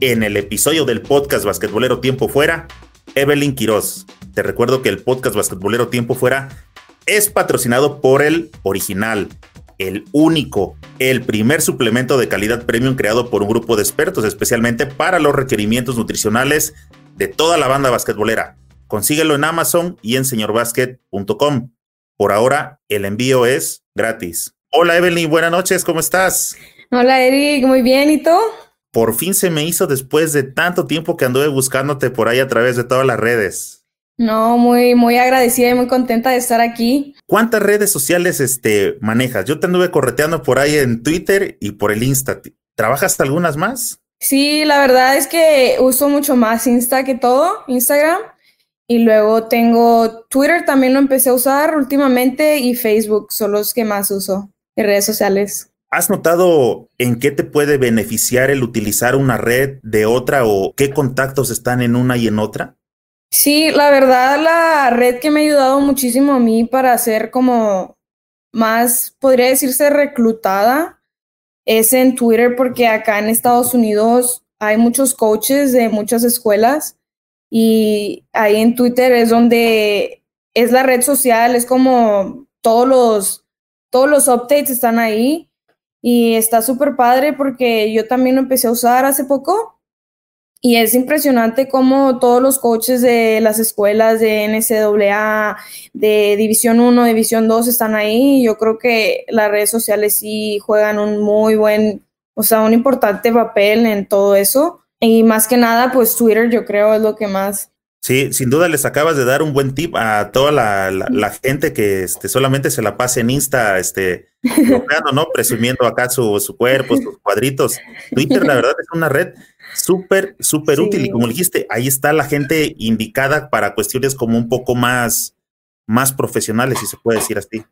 en el episodio del podcast basquetbolero Tiempo Fuera, Evelyn Quiroz. Te recuerdo que el podcast basquetbolero Tiempo Fuera es patrocinado por el original, el único, el primer suplemento de calidad premium creado por un grupo de expertos especialmente para los requerimientos nutricionales de toda la banda basquetbolera. Consíguelo en Amazon y en señorbasket.com. Por ahora, el envío es gratis. Hola Evelyn, buenas noches, ¿cómo estás? Hola Eric, muy bien, ¿y tú? Por fin se me hizo después de tanto tiempo que anduve buscándote por ahí a través de todas las redes. No, muy, muy agradecida y muy contenta de estar aquí. ¿Cuántas redes sociales este, manejas? Yo te anduve correteando por ahí en Twitter y por el Insta. ¿Trabajas algunas más? Sí, la verdad es que uso mucho más Insta que todo, Instagram. Y luego tengo Twitter, también lo empecé a usar últimamente y Facebook son los que más uso en redes sociales. ¿Has notado en qué te puede beneficiar el utilizar una red de otra o qué contactos están en una y en otra? Sí, la verdad la red que me ha ayudado muchísimo a mí para ser como más, podría decirse, reclutada es en Twitter porque acá en Estados Unidos hay muchos coaches de muchas escuelas y ahí en Twitter es donde es la red social, es como todos los, todos los updates están ahí y está súper padre porque yo también lo empecé a usar hace poco y es impresionante cómo todos los coaches de las escuelas de NCAA, de División 1, División 2 están ahí. Yo creo que las redes sociales sí juegan un muy buen, o sea, un importante papel en todo eso. Y más que nada, pues Twitter yo creo es lo que más. Sí, sin duda les acabas de dar un buen tip a toda la, la, gente que este, solamente se la pase en Insta, este, ¿no? Presumiendo acá su, su, cuerpo, sus cuadritos. Twitter, la verdad, es una red súper, súper útil. Y como dijiste, ahí está la gente indicada para cuestiones como un poco más, más profesionales, si se puede decir así.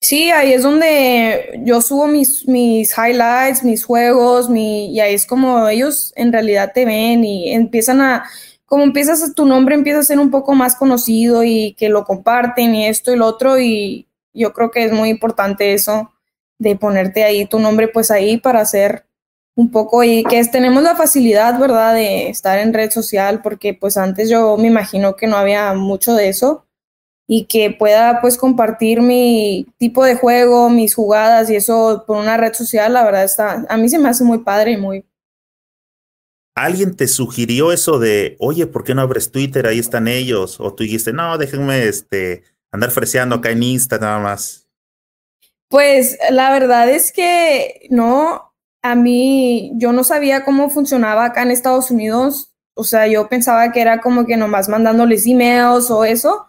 Sí, ahí es donde yo subo mis, mis highlights, mis juegos, mi, y ahí es como ellos en realidad te ven y empiezan a, como empiezas, tu nombre empieza a ser un poco más conocido y que lo comparten y esto y lo otro y yo creo que es muy importante eso de ponerte ahí tu nombre pues ahí para hacer un poco y que tenemos la facilidad, ¿verdad?, de estar en red social porque pues antes yo me imagino que no había mucho de eso y que pueda pues compartir mi tipo de juego, mis jugadas y eso por una red social, la verdad está, a mí se me hace muy padre y muy... ¿Alguien te sugirió eso de, oye, ¿por qué no abres Twitter? Ahí están ellos. O tú dijiste, no, déjenme este, andar freseando acá en Insta nada más. Pues la verdad es que no, a mí yo no sabía cómo funcionaba acá en Estados Unidos. O sea, yo pensaba que era como que nomás mandándoles emails o eso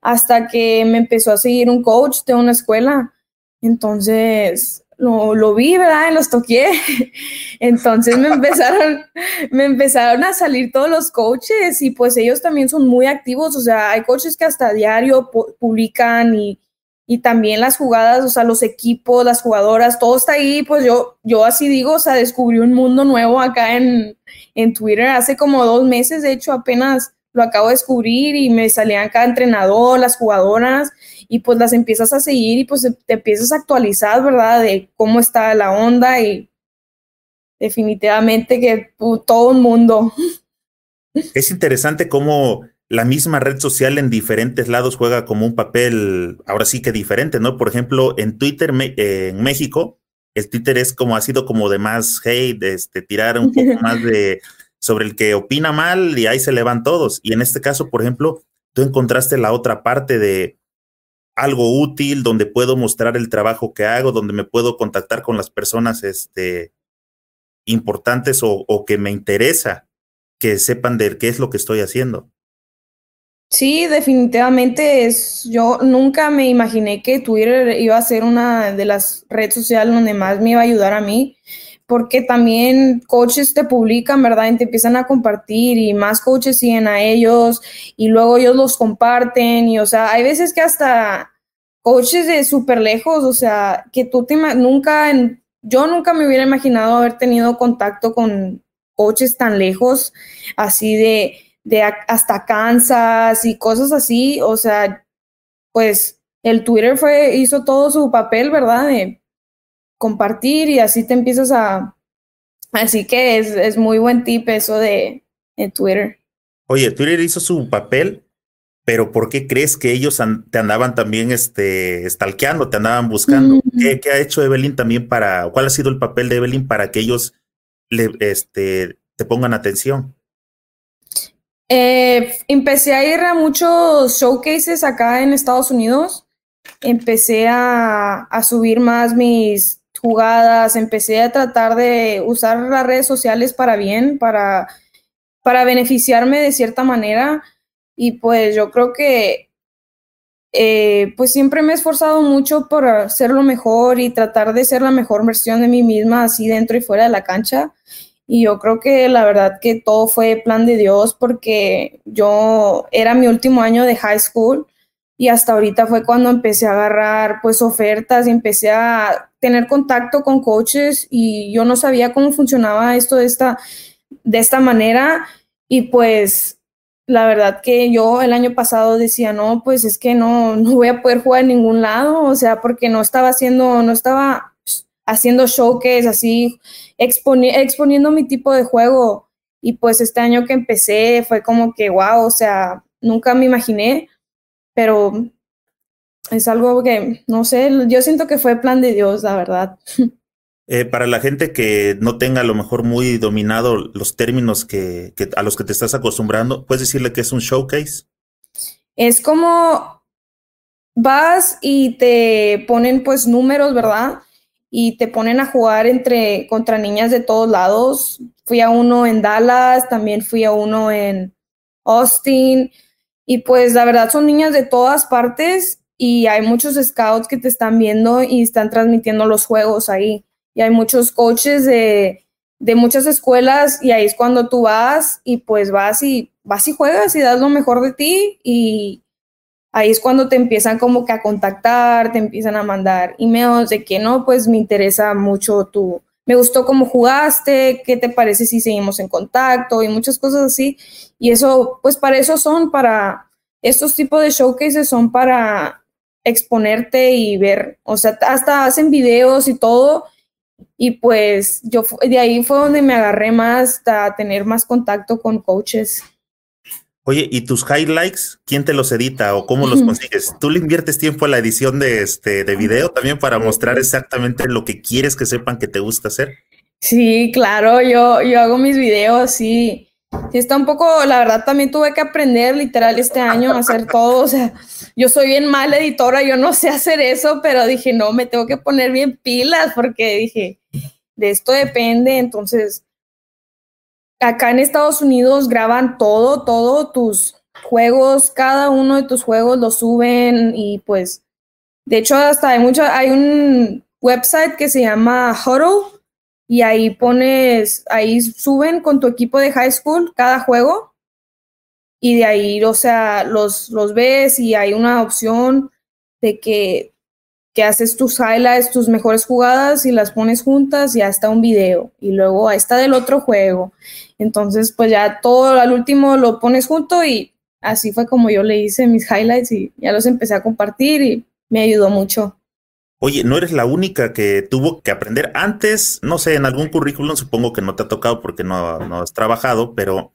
hasta que me empezó a seguir un coach de una escuela. Entonces lo, lo vi, ¿verdad? Los toqué. Entonces me empezaron, me empezaron a salir todos los coaches y pues ellos también son muy activos. O sea, hay coaches que hasta diario publican y, y también las jugadas, o sea, los equipos, las jugadoras, todo está ahí. Pues yo, yo así digo, o sea, descubrí un mundo nuevo acá en, en Twitter hace como dos meses, de hecho, apenas lo acabo de descubrir y me salían cada entrenador, las jugadoras, y pues las empiezas a seguir y pues te empiezas a actualizar, ¿verdad? De cómo está la onda y definitivamente que todo el mundo. Es interesante cómo la misma red social en diferentes lados juega como un papel, ahora sí que diferente, ¿no? Por ejemplo, en Twitter, en México, el Twitter es como ha sido como de más hate, este, tirar un poco más de sobre el que opina mal y ahí se le van todos. Y en este caso, por ejemplo, tú encontraste la otra parte de algo útil donde puedo mostrar el trabajo que hago, donde me puedo contactar con las personas este, importantes o, o que me interesa que sepan de qué es lo que estoy haciendo. Sí, definitivamente es. Yo nunca me imaginé que Twitter iba a ser una de las redes sociales donde más me iba a ayudar a mí porque también coaches te publican, ¿verdad? Y te empiezan a compartir y más coaches siguen a ellos y luego ellos los comparten y, o sea, hay veces que hasta coaches de súper lejos, o sea, que tú te nunca, yo nunca me hubiera imaginado haber tenido contacto con coaches tan lejos, así de, de hasta Kansas y cosas así, o sea, pues el Twitter fue, hizo todo su papel, ¿verdad? Compartir y así te empiezas a... Así que es, es muy buen tip eso de, Twitter. Oye, Twitter hizo su papel, pero ¿por qué crees que ellos te andaban también este, stalkeando, te andaban buscando? ¿Qué, ha hecho Evelyn también para, cuál ha sido el papel de Evelyn para que ellos le, este, te pongan atención? Eh, empecé a ir a muchos showcases acá en Estados Unidos. Empecé a, a subir más mis jugadas, empecé a tratar de usar las redes sociales para bien, para, para beneficiarme de cierta manera. Y pues yo creo que eh, pues siempre me he esforzado mucho por hacerlo mejor y tratar de ser la mejor versión de mí misma, así dentro y fuera de la cancha. Y yo creo que la verdad que todo fue plan de Dios porque yo era mi último año de high school y hasta ahorita fue cuando empecé a agarrar pues ofertas y empecé a tener contacto con coaches y yo no sabía cómo funcionaba esto de esta, de esta manera y pues la verdad que yo el año pasado decía, no, pues es que no, no voy a poder jugar en ningún lado, o sea, porque no estaba haciendo, no estaba haciendo showcase, así, exponiendo mi tipo de juego. Y pues este año que empecé fue como que, wow, o sea, nunca me imaginé pero es algo que, no sé, yo siento que fue plan de Dios, la verdad. Eh, para la gente que no tenga a lo mejor muy dominado los términos que, a los que te estás acostumbrando, ¿puedes decirle que es un showcase? Es como vas y te ponen pues números, ¿verdad? Y te ponen a jugar entre contra niñas de todos lados. Fui a uno en Dallas, también fui a uno en Austin, y pues la verdad son niñas de todas partes y hay muchos scouts que te están viendo y están transmitiendo los juegos ahí. Y hay muchos coaches de, de muchas escuelas y ahí es cuando tú vas y pues vas y vas y juegas y das lo mejor de ti y ahí es cuando te empiezan como que a contactar, te empiezan a mandar emails de que no, pues me interesa mucho tu, me gustó cómo jugaste, qué te parece si seguimos en contacto y muchas cosas así. Y eso, pues para eso son, para estos tipos de showcases son para exponerte y ver, o sea, hasta hacen videos y todo. Y pues yo de ahí fue donde me agarré más a tener más contacto con coaches. Oye, ¿y tus highlights, quién te los edita o cómo los consigues? ¿Tú le inviertes tiempo a la edición de este de video también para mostrar exactamente lo que quieres que sepan que te gusta hacer? Sí, claro, yo, yo hago mis videos, sí. Sí, está un poco, la verdad también tuve que aprender literal este año a hacer todo, o sea, yo soy bien mala editora, yo no sé hacer eso, pero dije, no, me tengo que poner bien pilas porque dije, de esto depende, entonces acá en Estados Unidos graban todo, todo tus juegos, cada uno de tus juegos lo suben y pues, de hecho hasta hay mucho, hay un website que se llama Huddle y ahí pones, ahí suben con tu equipo de high school cada juego y de ahí, o sea, los, los ves y hay una opción de que que haces tus highlights, tus mejores jugadas y las pones juntas y hasta un video. Y luego está del otro juego. Entonces, pues ya todo al último lo pones junto y así fue como yo le hice mis highlights y ya los empecé a compartir y me ayudó mucho. Oye, no eres la única que tuvo que aprender antes, no sé, en algún currículum, supongo que no te ha tocado porque no, no has trabajado, pero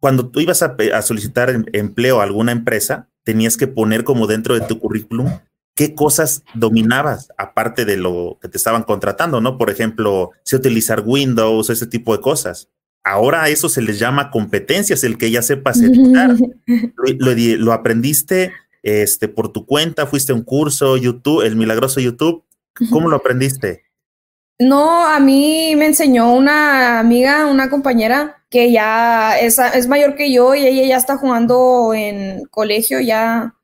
cuando tú ibas a, a solicitar em, empleo a alguna empresa, tenías que poner como dentro de tu currículum qué cosas dominabas aparte de lo que te estaban contratando, ¿no? Por ejemplo, si utilizar Windows, ese tipo de cosas. Ahora a eso se les llama competencias, el que ya sepas editar. lo, lo, aprendiste este, por tu cuenta, fuiste a un curso, YouTube, el milagroso YouTube. ¿Cómo lo aprendiste? No, a mí me enseñó una amiga, una compañera que ya es, es mayor que yo y ella ya está jugando en colegio, ya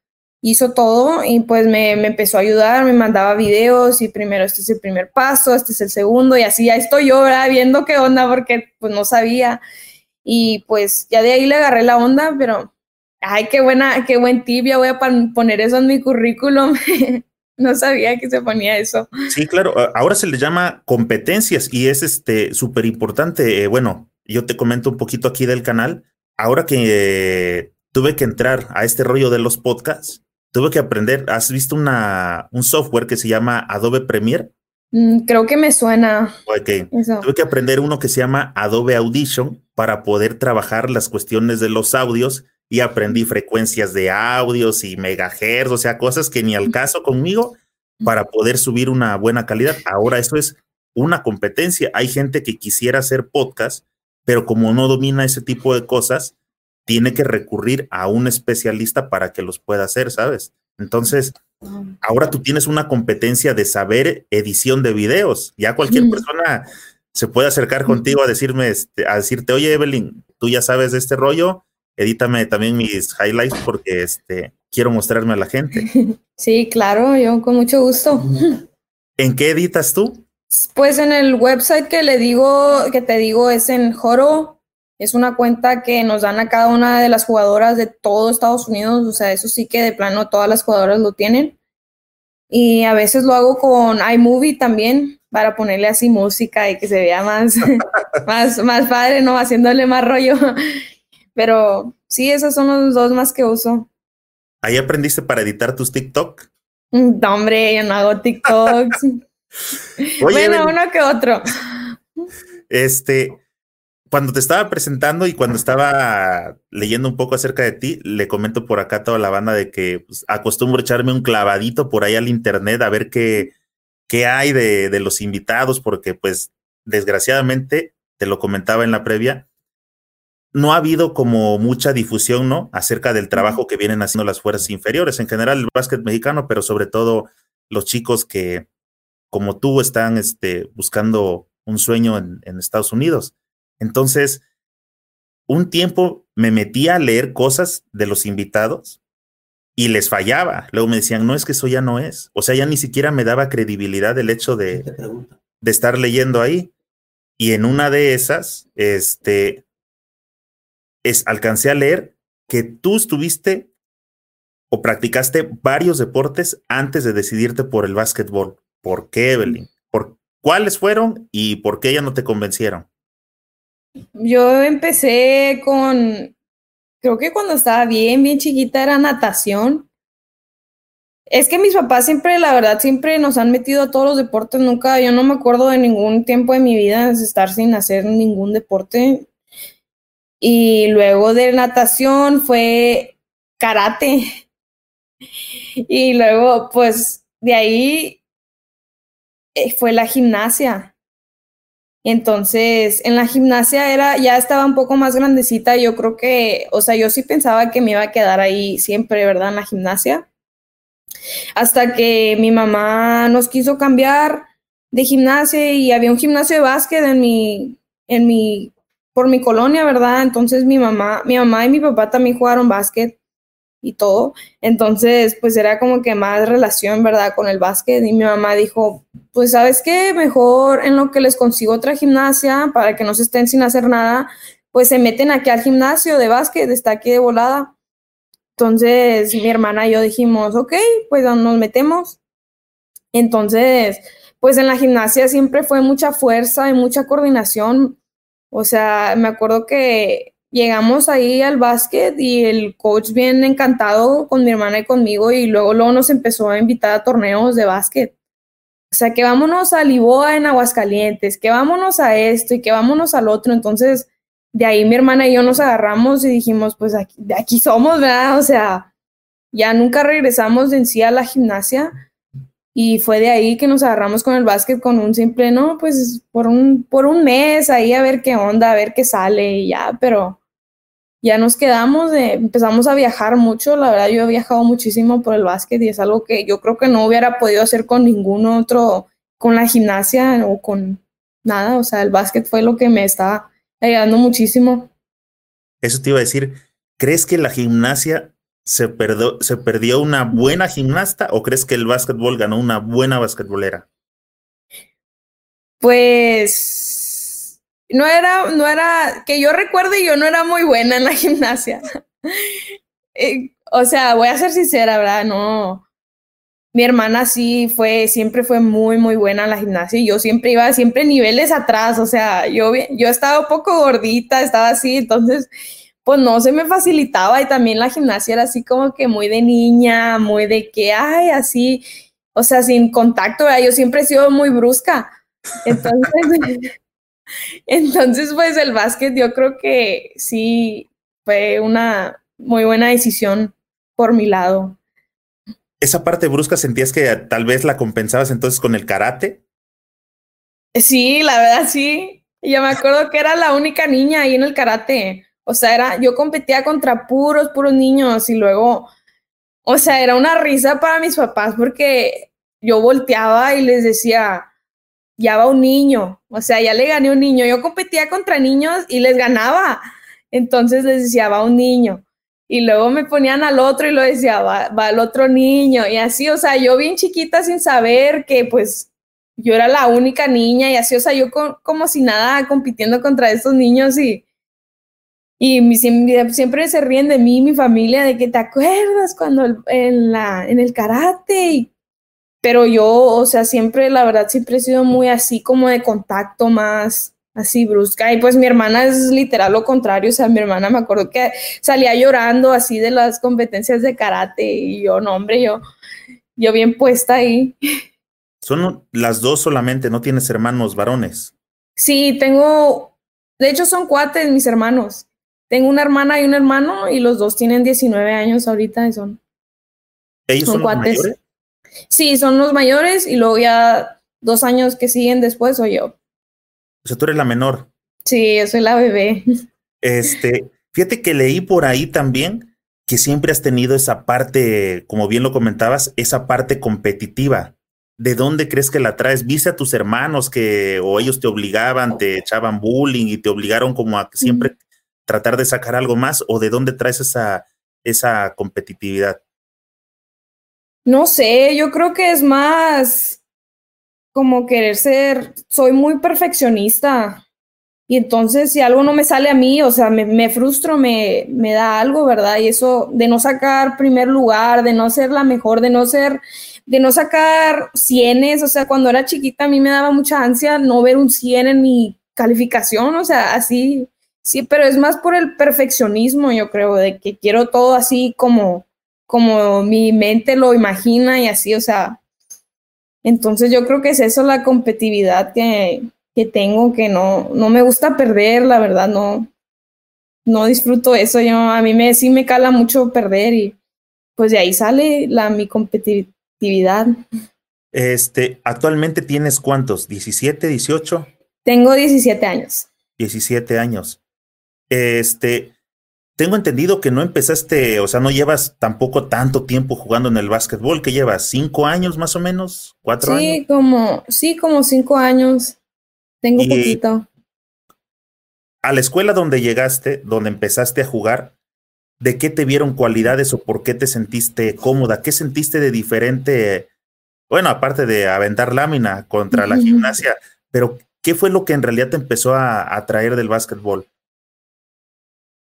hizo todo y pues me, me, empezó a ayudar, me mandaba videos y primero este es el primer paso, este es el segundo y así ya estoy yo, ¿verdad? Viendo qué onda porque pues no sabía y pues ya de ahí le agarré la onda, pero ay, qué buena, qué buen tip, ya voy a poner eso en mi currículum. no sabía que se ponía eso. Sí, claro, ahora se le llama competencias y es este súper importante. Eh, bueno, yo te comento un poquito aquí del canal. Ahora que tuve que entrar a este rollo de los podcasts, tuve que aprender. ¿Has visto una, un software que se llama Adobe Premiere? Mm, creo que me suena. Ok. Tuve que aprender uno que se llama Adobe Audition para poder trabajar las cuestiones de los audios y aprendí frecuencias de audios y megahertz, o sea, cosas que ni al caso conmigo para poder subir una buena calidad. Ahora eso es una competencia. Hay gente que quisiera hacer podcast, pero como no domina ese tipo de cosas, tiene que recurrir a un especialista para que los pueda hacer, ¿sabes? Entonces, ahora tú tienes una competencia de saber edición de videos. Ya cualquier persona se puede acercar contigo a decirme, este, a decirte, oye, Evelyn, tú ya sabes de este rollo, edítame también mis highlights porque este, quiero mostrarme a la gente. Sí, claro, yo con mucho gusto. ¿En qué editas tú? Pues en el website que le digo, que te digo es en Joro. Es una cuenta que nos dan a cada una de las jugadoras de todo Estados Unidos. O sea, eso sí que de plano todas las jugadoras lo tienen. Y a veces lo hago con iMovie también para ponerle así música y que se vea más, más, más padre, ¿no? Haciéndole más rollo. Pero sí, esos son los dos más que uso. ¿Ahí aprendiste para editar tus TikTok? No, hombre, yo no hago TikToks. bueno, uno que otro. Este, cuando te estaba presentando y cuando estaba leyendo un poco acerca de ti, le comento por acá a toda la banda de que pues, acostumbro echarme un clavadito por ahí al internet a ver qué, qué hay de, de los invitados, porque pues desgraciadamente, te lo comentaba en la previa, no ha habido como mucha difusión, ¿no? Acerca del trabajo que vienen haciendo las fuerzas inferiores, en general el básquet mexicano, pero sobre todo los chicos que, como tú, están este, buscando un sueño en, en Estados Unidos. Entonces, un tiempo me metía a leer cosas de los invitados y les fallaba. Luego me decían, no, es que eso ya no es. O sea, ya ni siquiera me daba credibilidad el hecho de, de estar leyendo ahí. Y en una de esas, este, es, alcancé a leer que tú estuviste o practicaste varios deportes antes de decidirte por el básquetbol. ¿Por qué, Evelyn? ¿Por cuáles fueron y por qué ya no te convencieron? Yo empecé con, creo que cuando estaba bien, bien chiquita era natación. Es que mis papás siempre, la verdad, siempre nos han metido a todos los deportes. Nunca, yo no me acuerdo de ningún tiempo de mi vida estar sin hacer ningún deporte. Y luego de natación fue karate. Y luego, pues, de ahí eh, fue la gimnasia. Entonces, en la gimnasia era, ya estaba un poco más grandecita. Yo creo que, o sea, yo sí pensaba que me iba a quedar ahí siempre, ¿verdad? En la gimnasia. Hasta que mi mamá nos quiso cambiar de gimnasia y había un gimnasio de básquet en mi, en mi por mi colonia, ¿verdad? Entonces mi mamá, mi mamá y mi papá también jugaron básquet y todo. Entonces, pues era como que más relación, ¿verdad? Con el básquet. Y mi mamá dijo, pues sabes qué, mejor en lo que les consigo otra gimnasia para que no se estén sin hacer nada, pues se meten aquí al gimnasio de básquet, está aquí de volada. Entonces, mi hermana y yo dijimos, ok, pues nos metemos. Entonces, pues en la gimnasia siempre fue mucha fuerza y mucha coordinación o sea, me acuerdo que llegamos ahí al básquet y el coach bien encantado con mi hermana y conmigo y luego, luego nos empezó a invitar a torneos de básquet. O sea, que vámonos a Liboa en Aguascalientes, que vámonos a esto y que vámonos al otro. Entonces, de ahí mi hermana y yo nos agarramos y dijimos, pues aquí, de aquí somos, ¿verdad? O sea, ya nunca regresamos en sí a la gimnasia, y fue de ahí que nos agarramos con el básquet con un simple, no, pues por un, por un mes ahí a ver qué onda, a ver qué sale y ya, pero ya nos quedamos, de, empezamos a viajar mucho, la verdad yo he viajado muchísimo por el básquet y es algo que yo creo que no hubiera podido hacer con ningún otro, con la gimnasia o con nada, o sea, el básquet fue lo que me está ayudando muchísimo. Eso te iba a decir, ¿crees que la gimnasia ¿Se perdió, ¿Se perdió una buena gimnasta o crees que el básquetbol ganó una buena basquetbolera? Pues no era, no era, que yo recuerde, yo no era muy buena en la gimnasia. Eh, o sea, voy a ser sincera, ¿verdad? No. Mi hermana sí fue, siempre fue muy, muy buena en la gimnasia y yo siempre iba, siempre niveles atrás, o sea, yo, yo estaba un poco gordita, estaba así, entonces, pues no se me facilitaba y también la gimnasia era así como que muy de niña, muy de que, ay, así, o sea, sin contacto, ¿verdad? Yo siempre he sido muy brusca. Entonces, entonces, pues el básquet yo creo que sí fue una muy buena decisión por mi lado. ¿Esa parte brusca sentías que tal vez la compensabas entonces con el karate? Sí, la verdad sí. Yo me acuerdo que era la única niña ahí en el karate. O sea, era, yo competía contra puros, puros niños y luego, o sea, era una risa para mis papás porque yo volteaba y les decía, ya va un niño, o sea, ya le gané un niño. Yo competía contra niños y les ganaba. Entonces les decía, va un niño. Y luego me ponían al otro y lo decía, va, va el otro niño. Y así, o sea, yo bien chiquita sin saber que pues yo era la única niña y así, o sea, yo como si nada compitiendo contra estos niños y, y siempre, se ríen de mí, mi familia, de que te acuerdas cuando en, la, en el karate y pero yo, o sea, siempre, la verdad, siempre he sido muy así como de contacto más así brusca. Y pues mi hermana es literal lo contrario, o sea, mi hermana me acuerdo que salía llorando así de las competencias de karate y yo, no, hombre, yo, yo bien puesta ahí. Son las dos solamente, no tienes hermanos varones. Sí, tengo, de hecho son cuates mis hermanos. Tengo una hermana y un hermano y los dos tienen 19 años ahorita y son. ¿Ellos son, cuates. mayores? Sí, son los mayores y luego ya dos años que siguen después soy yo. O sea, tú eres la menor. Sí, yo soy la bebé. Este, fíjate que leí por ahí también que siempre has tenido esa parte, como bien lo comentabas, esa parte competitiva. ¿De dónde crees que la traes? ¿Viste a tus hermanos que o ellos te obligaban, te echaban bullying y te obligaron como a siempre tratar de sacar algo más? ¿O de dónde traes esa, esa competitividad? No sé, yo creo que es más como querer ser, soy muy perfeccionista. Y entonces si algo no me sale a mí, o sea, me, frustro, me, me da algo, ¿verdad? Y eso de no sacar primer lugar, de no ser la mejor, de no ser, de no sacar cienes, o sea, cuando era chiquita a mí me daba mucha ansia no ver un cien en mi calificación, o sea, así, sí, pero es más por el perfeccionismo, yo creo, de que quiero todo así como, como mi mente lo imagina y así, o sea, entonces yo creo que es eso la competitividad que, que tengo, que no, no me gusta perder, la verdad, no, no disfruto eso, yo, a mí me, sí me cala mucho perder y pues de ahí sale la, mi competitividad. Este, actualmente tienes cuántos, 17, 18? Tengo 17 años. 17 años. Este, tengo entendido que no empezaste, o sea, no llevas tampoco tanto tiempo jugando en el básquetbol, que llevas cinco años más o menos, cuatro años. Sí, como, sí, como cinco años. Tengo poquito. A la escuela donde llegaste, donde empezaste a jugar, ¿de qué te vieron cualidades o por qué te sentiste cómoda? ¿Qué sentiste de diferente? Bueno, aparte de aventar lámina contra la gimnasia, pero ¿qué fue lo que en realidad te empezó a atraer del básquetbol?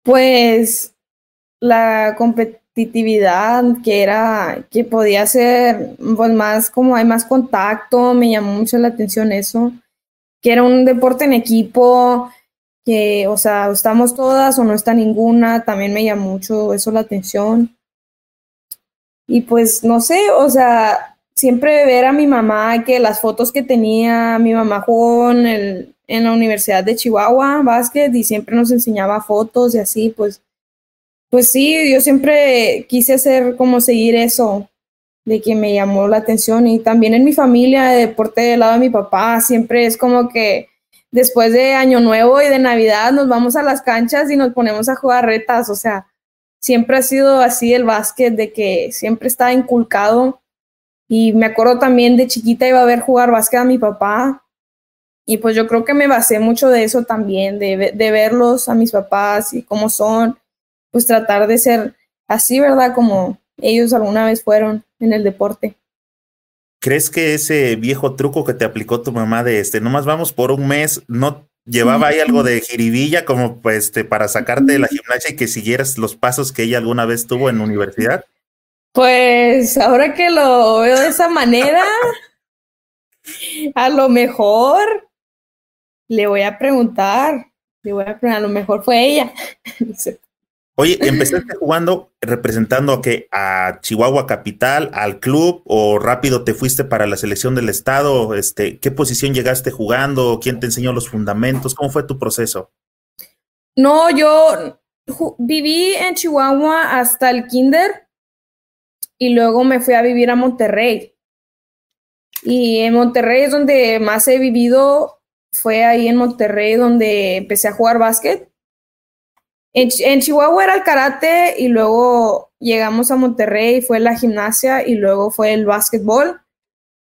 Pues la competitividad que era, que podía ser pues más como hay más contacto, me llamó mucho la atención eso, que era un deporte en equipo, que, o sea, estamos todas o no está ninguna, también me llamó mucho eso la atención. Y pues no sé, o sea, siempre ver a mi mamá, que las fotos que tenía, mi mamá jugó el, en la Universidad de Chihuahua, básquet, y siempre nos enseñaba fotos y así, pues, pues sí, yo siempre quise hacer como seguir eso, de que me llamó la atención. Y también en mi familia, de deporte del lado de mi papá, siempre es como que después de Año Nuevo y de Navidad nos vamos a las canchas y nos ponemos a jugar retas, o sea, siempre ha sido así el básquet, de que siempre está inculcado. Y me acuerdo también de chiquita iba a ver jugar básquet a mi papá y pues yo creo que me basé mucho de eso también, de, de verlos a mis papás y cómo son, pues tratar de ser así, ¿verdad? Como ellos alguna vez fueron en el deporte. ¿Crees que ese viejo truco que te aplicó tu mamá de este, nomás vamos por un mes, no llevaba ahí algo de jiribilla como pues este, para sacarte de la gimnasia y que siguieras los pasos que ella alguna vez tuvo en universidad? Pues ahora que lo veo de esa manera, a lo mejor le voy a preguntar, le voy a preguntar, a lo mejor fue ella. Oye, ¿empezaste jugando representando a que a Chihuahua Capital, al club, o rápido te fuiste para la selección del estado? Este, ¿qué posición llegaste jugando? ¿Quién te enseñó los fundamentos? ¿Cómo fue tu proceso? No, yo viví en Chihuahua hasta el kinder y luego me fui a vivir a Monterrey. Y en Monterrey es donde más he vivido, fue ahí en Monterrey donde empecé a jugar básquet en, Chihuahua era el karate y luego llegamos a Monterrey, fue la gimnasia y luego fue el básquetbol.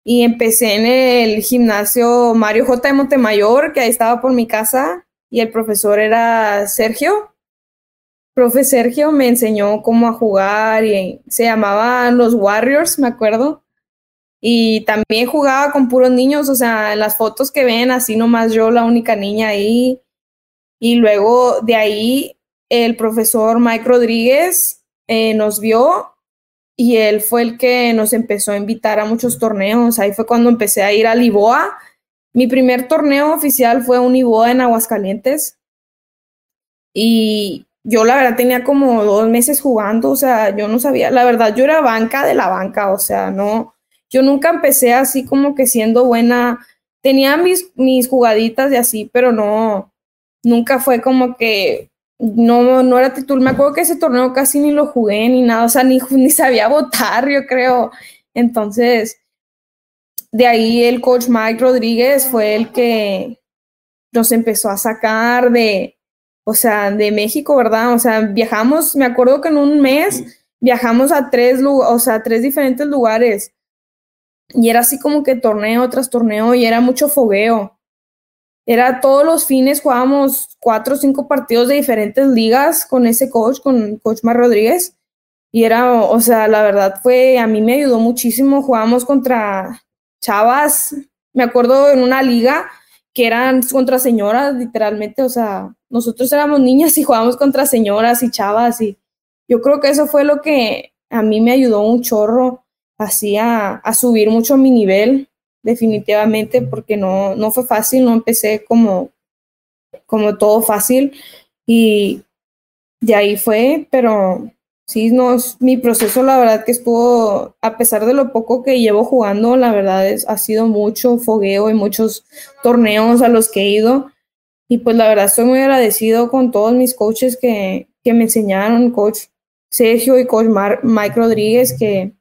Y empecé en el gimnasio Mario J. de Montemayor, que ahí estaba por mi casa, y el profesor era Sergio. Profe Sergio me enseñó cómo a jugar y se llamaban los Warriors, me acuerdo. Y también jugaba con puros niños, o sea, en las fotos que ven, así nomás yo, la única niña ahí. Y luego de ahí el profesor Mike Rodríguez eh, nos vio y él fue el que nos empezó a invitar a muchos torneos. Ahí fue cuando empecé a ir a Liboa. Mi primer torneo oficial fue un Liboa en Aguascalientes. Y yo la verdad tenía como dos meses jugando, o sea, yo no sabía, la verdad yo era banca de la banca, o sea, no, yo nunca empecé así como que siendo buena, tenía mis, mis jugaditas y así, pero no, nunca fue como que no, no era titular. Me acuerdo que ese torneo casi ni lo jugué ni nada, o sea, ni, ni sabía votar, yo creo. Entonces, de ahí el coach Mike Rodríguez fue el que nos empezó a sacar de, o sea, de México, ¿verdad? O sea, viajamos, me acuerdo que en un mes viajamos a tres, o sea, tres diferentes lugares. Y era así como que torneo tras torneo y era mucho fogueo. Era todos los fines jugábamos cuatro o cinco partidos de diferentes ligas con ese coach, con coach Mar Rodríguez. Y era, o sea, la verdad fue, a mí me ayudó muchísimo. Jugábamos contra chavas, me acuerdo en una liga que eran contra señoras, literalmente, o sea, nosotros éramos niñas y jugábamos contra señoras y chavas y yo creo que eso fue lo que a mí me ayudó un chorro así a, subir mucho mi nivel definitivamente, porque no, no fue fácil, no empecé como, como todo fácil y de ahí fue, pero sí, no, mi proceso la verdad que estuvo, a pesar de lo poco que llevo jugando, la verdad es, ha sido mucho fogueo y muchos torneos a los que he ido. Y pues la verdad estoy muy agradecido con todos mis coaches que, que me enseñaron, coach Sergio y coach Mike Rodríguez, que,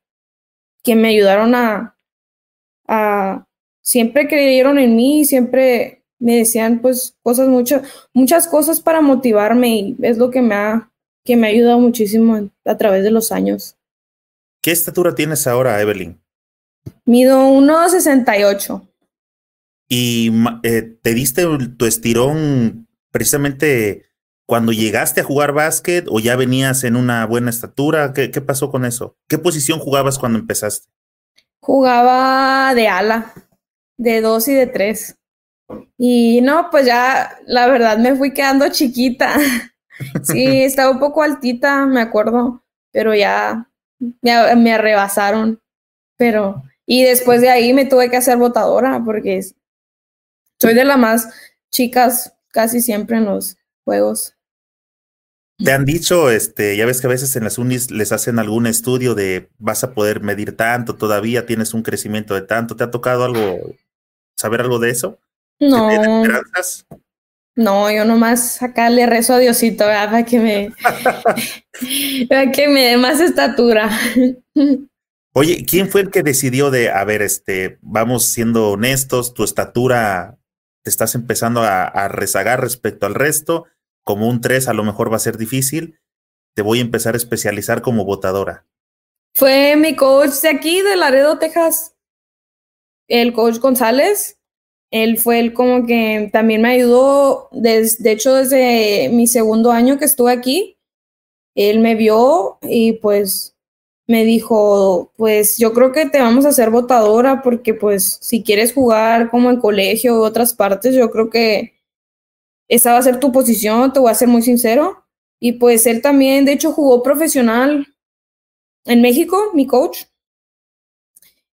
que me ayudaron a, siempre creyeron en mí, siempre me decían pues cosas, muchas, muchas cosas para motivarme y es lo que me ha, que me ha ayudado muchísimo a través de los años. ¿Qué estatura tienes ahora, Evelyn? Mido 1,68. ¿Y eh, te diste tu estirón precisamente cuando llegaste a jugar básquet o ya venías en una buena estatura? ¿Qué, qué pasó con eso? ¿Qué posición jugabas cuando empezaste? Jugaba de ala, de dos y de tres. Y no, pues ya la verdad me fui quedando chiquita. Sí, estaba un poco altita, me acuerdo, pero ya me, me arrebasaron. Pero, y después de ahí me tuve que hacer botadora porque soy de las más chicas casi siempre en los juegos. Te han dicho, este, ya ves que a veces en las unis les hacen algún estudio de vas a poder medir tanto, todavía tienes un crecimiento de tanto. ¿Te ha tocado algo, saber algo de eso? No. No, yo nomás acá le rezo a Diosito, Para que me, para que me dé más estatura. Oye, ¿quién fue el que decidió de, a ver, este, vamos siendo honestos, tu estatura te estás empezando a, rezagar respecto al resto? como un 3 a lo mejor va a ser difícil, te voy a empezar a especializar como votadora. Fue mi coach de aquí, de Laredo, Texas, el coach González. Él fue el como que también me ayudó, de hecho desde mi segundo año que estuve aquí, él me vio y pues me dijo, pues yo creo que te vamos a hacer votadora porque pues si quieres jugar como en colegio o otras partes, yo creo que esa va a ser tu posición, te voy a ser muy sincero. Y pues él también, de hecho, jugó profesional en México, mi coach.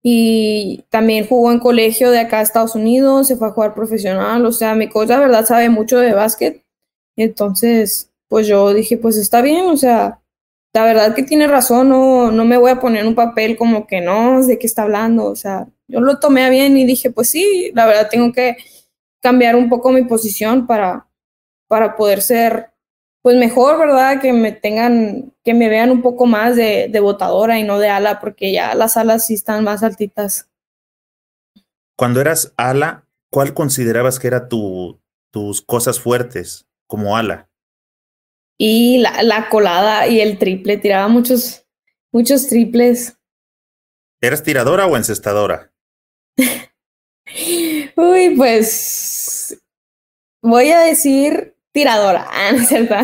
Y también jugó en colegio de acá Estados Unidos, se fue a jugar profesional. O sea, mi coach la verdad sabe mucho de básquet. Entonces, pues yo dije, pues está bien, o sea, la verdad que tiene razón, no, no me voy a poner un papel como que no, de qué está hablando. O sea, yo lo tomé bien y dije, pues sí, la verdad tengo que cambiar un poco mi posición para, para poder ser pues mejor, ¿verdad? Que me tengan, que me vean un poco más de, de botadora y no de ala, porque ya las alas sí están más altitas. Cuando eras ala, ¿cuál considerabas que era tu, tus cosas fuertes como ala? Y la, la colada y el triple, tiraba muchos, muchos triples. ¿Eras tiradora o encestadora? Uy, pues voy a decir tiradora, ¿no es cierto?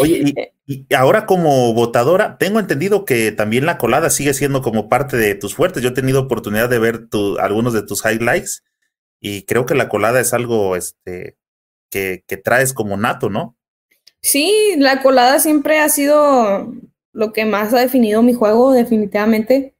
Oye, y, y, ahora como votadora, tengo entendido que también la colada sigue siendo como parte de tus fuertes. Yo he tenido oportunidad de ver tu, algunos de tus highlights y creo que la colada es algo este, que, que traes como nato, ¿no? Sí, la colada siempre ha sido lo que más ha definido mi juego, definitivamente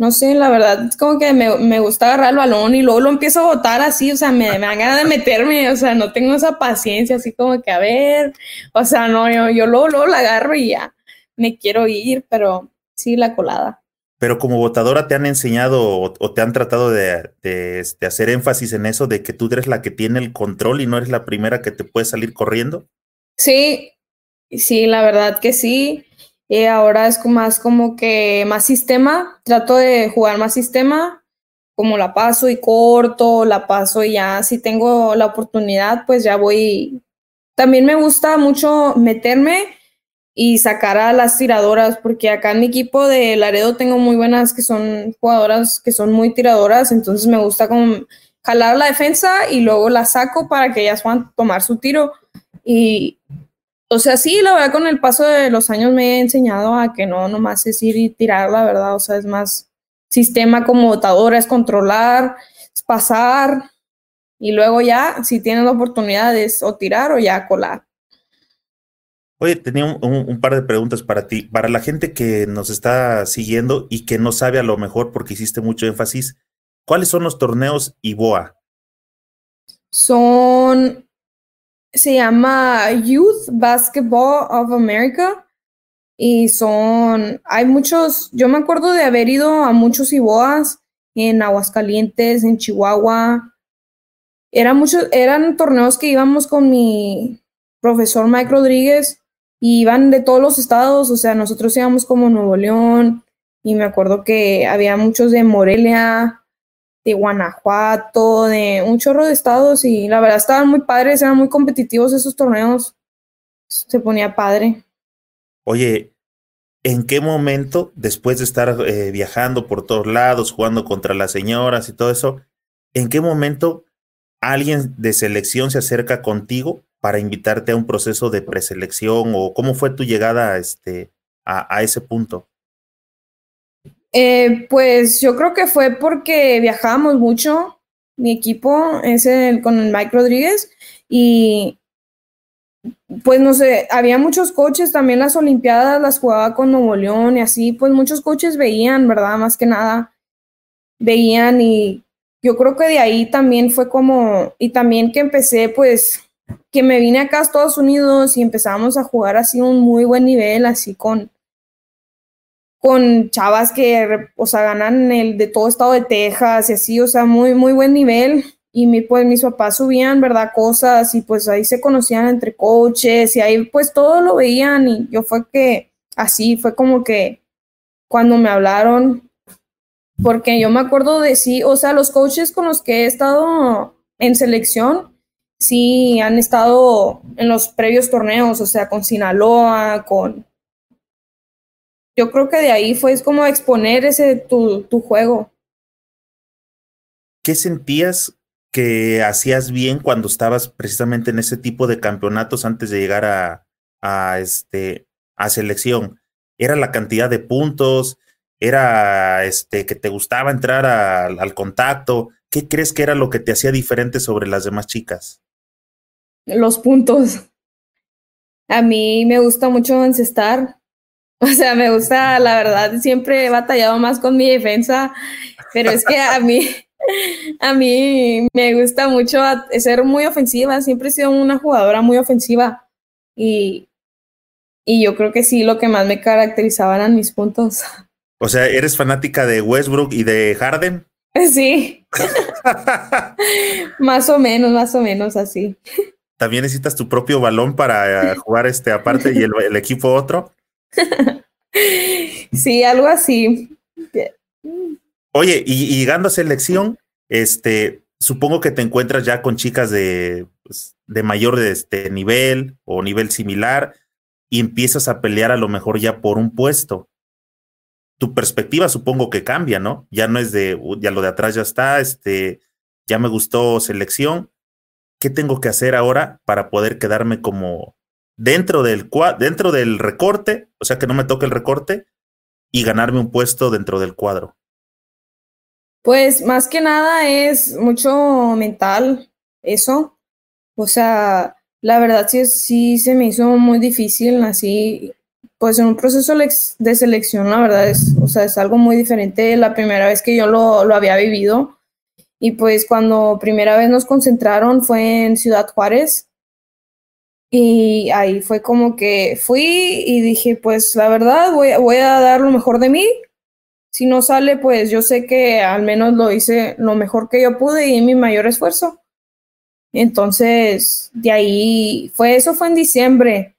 no sé, la verdad, es como que me, me, gusta agarrar el balón y luego lo empiezo a botar así, o sea, me, me dan ganas de meterme, o sea, no tengo esa paciencia, así como que a ver, o sea, no, yo, yo luego, la agarro y ya me quiero ir, pero sí, la colada. Pero como votadora te han enseñado o, te han tratado de, de, de, hacer énfasis en eso, de que tú eres la que tiene el control y no eres la primera que te puede salir corriendo. Sí, sí, la verdad que sí. Y ahora es más como que más sistema, trato de jugar más sistema, como la paso y corto, la paso y ya si tengo la oportunidad, pues ya voy. También me gusta mucho meterme y sacar a las tiradoras, porque acá en mi equipo de Laredo tengo muy buenas que son jugadoras que son muy tiradoras, entonces me gusta como jalar la defensa y luego la saco para que ellas puedan tomar su tiro. Y o sea, sí, la verdad, con el paso de los años me he enseñado a que no nomás es ir y tirar, la verdad, o sea, es más sistema como botadora, es controlar, es pasar, y luego ya, si tienes la oportunidad, es o tirar o ya colar. Oye, tenía un, un, un, par de preguntas para ti. Para la gente que nos está siguiendo y que no sabe a lo mejor porque hiciste mucho énfasis, ¿cuáles son los torneos IBOA? Son se llama Youth Basketball of America y son, hay muchos, yo me acuerdo de haber ido a muchos IBOAs en Aguascalientes, en Chihuahua. Era muchos, eran torneos que íbamos con mi profesor Mike Rodríguez y iban de todos los estados, o sea, nosotros íbamos como Nuevo León y me acuerdo que había muchos de Morelia, de Guanajuato, de un chorro de estados y la verdad estaban muy padres, eran muy competitivos esos torneos. Se ponía padre. Oye, ¿en qué momento, después de estar eh, viajando por todos lados, jugando contra las señoras y todo eso, en qué momento alguien de selección se acerca contigo para invitarte a un proceso de preselección o cómo fue tu llegada este, a, a ese punto? Eh, pues yo creo que fue porque viajábamos mucho, mi equipo es el, con el Mike Rodríguez y pues no sé, había muchos coches, también las Olimpiadas las jugaba con Nuevo León y así, pues muchos coches veían, ¿verdad? Más que nada, veían y yo creo que de ahí también fue como, y también que empecé pues, que me vine acá a Estados Unidos y empezamos a jugar así un muy buen nivel, así con con chavas que, o sea, ganan el de todo estado de Texas y así, o sea, muy, muy buen nivel. Y mi, pues mis papás subían, ¿verdad? Cosas y pues ahí se conocían entre coches y ahí pues todo lo veían y yo fue que así, fue como que cuando me hablaron, porque yo me acuerdo de sí, o sea, los coaches con los que he estado en selección, sí han estado en los previos torneos, o sea, con Sinaloa, con yo creo que de ahí fue como exponer ese tu, tu juego. ¿Qué sentías que hacías bien cuando estabas precisamente en ese tipo de campeonatos antes de llegar a, a, este, a selección? ¿Era la cantidad de puntos? ¿Era este, que te gustaba entrar al contacto? ¿Qué crees que era lo que te hacía diferente sobre las demás chicas? Los puntos. A mí me gusta mucho encestar. O sea, me gusta, la verdad, siempre he batallado más con mi defensa, pero es que a mí, a mí me gusta mucho ser muy ofensiva. Siempre he sido una jugadora muy ofensiva y, y yo creo que sí, lo que más me caracterizaba eran mis puntos. O sea, ¿eres fanática de Westbrook y de Harden? Sí. más o menos, más o menos así. ¿También necesitas tu propio balón para jugar este aparte y el, equipo otro? sí, algo así. Oye, y, llegando a selección, este, supongo que te encuentras ya con chicas de, pues, de mayor este, nivel o nivel similar y empiezas a pelear a lo mejor ya por un puesto tu perspectiva supongo que cambia, ¿no? Ya no es de, ya lo de atrás ya está, este, ya me gustó selección. ¿Qué tengo que hacer ahora para poder quedarme como dentro del, dentro del recorte, o sea, que no me toque el recorte y ganarme un puesto dentro del cuadro? Pues más que nada es mucho mental, eso. O sea, la verdad sí, sí se me hizo muy difícil así pues en un proceso de selección, la verdad es, o sea, es algo muy diferente la primera vez que yo lo, lo había vivido. Y pues cuando primera vez nos concentraron fue en Ciudad Juárez. Y ahí fue como que fui y dije, pues la verdad voy, voy a dar lo mejor de mí. Si no sale, pues yo sé que al menos lo hice lo mejor que yo pude y mi mayor esfuerzo. Entonces, de ahí fue, eso fue en diciembre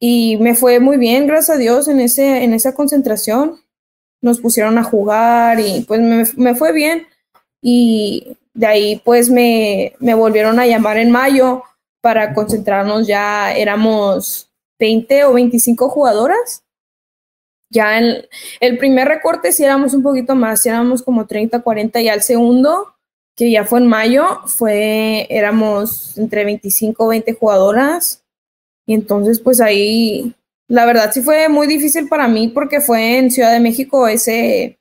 y me fue muy bien, gracias a Dios, en, ese, en esa concentración. Nos pusieron a jugar y pues me, me fue bien. Y de ahí pues me, me volvieron a llamar en mayo para concentrarnos. Ya éramos 20 o 25 jugadoras. Ya en el primer recorte sí éramos un poquito más, sí éramos como 30, 40 y al segundo, que ya fue en mayo, fue, éramos entre 25 o 20 jugadoras y entonces, pues ahí, la verdad sí fue muy difícil para mí porque fue en Ciudad de México ese,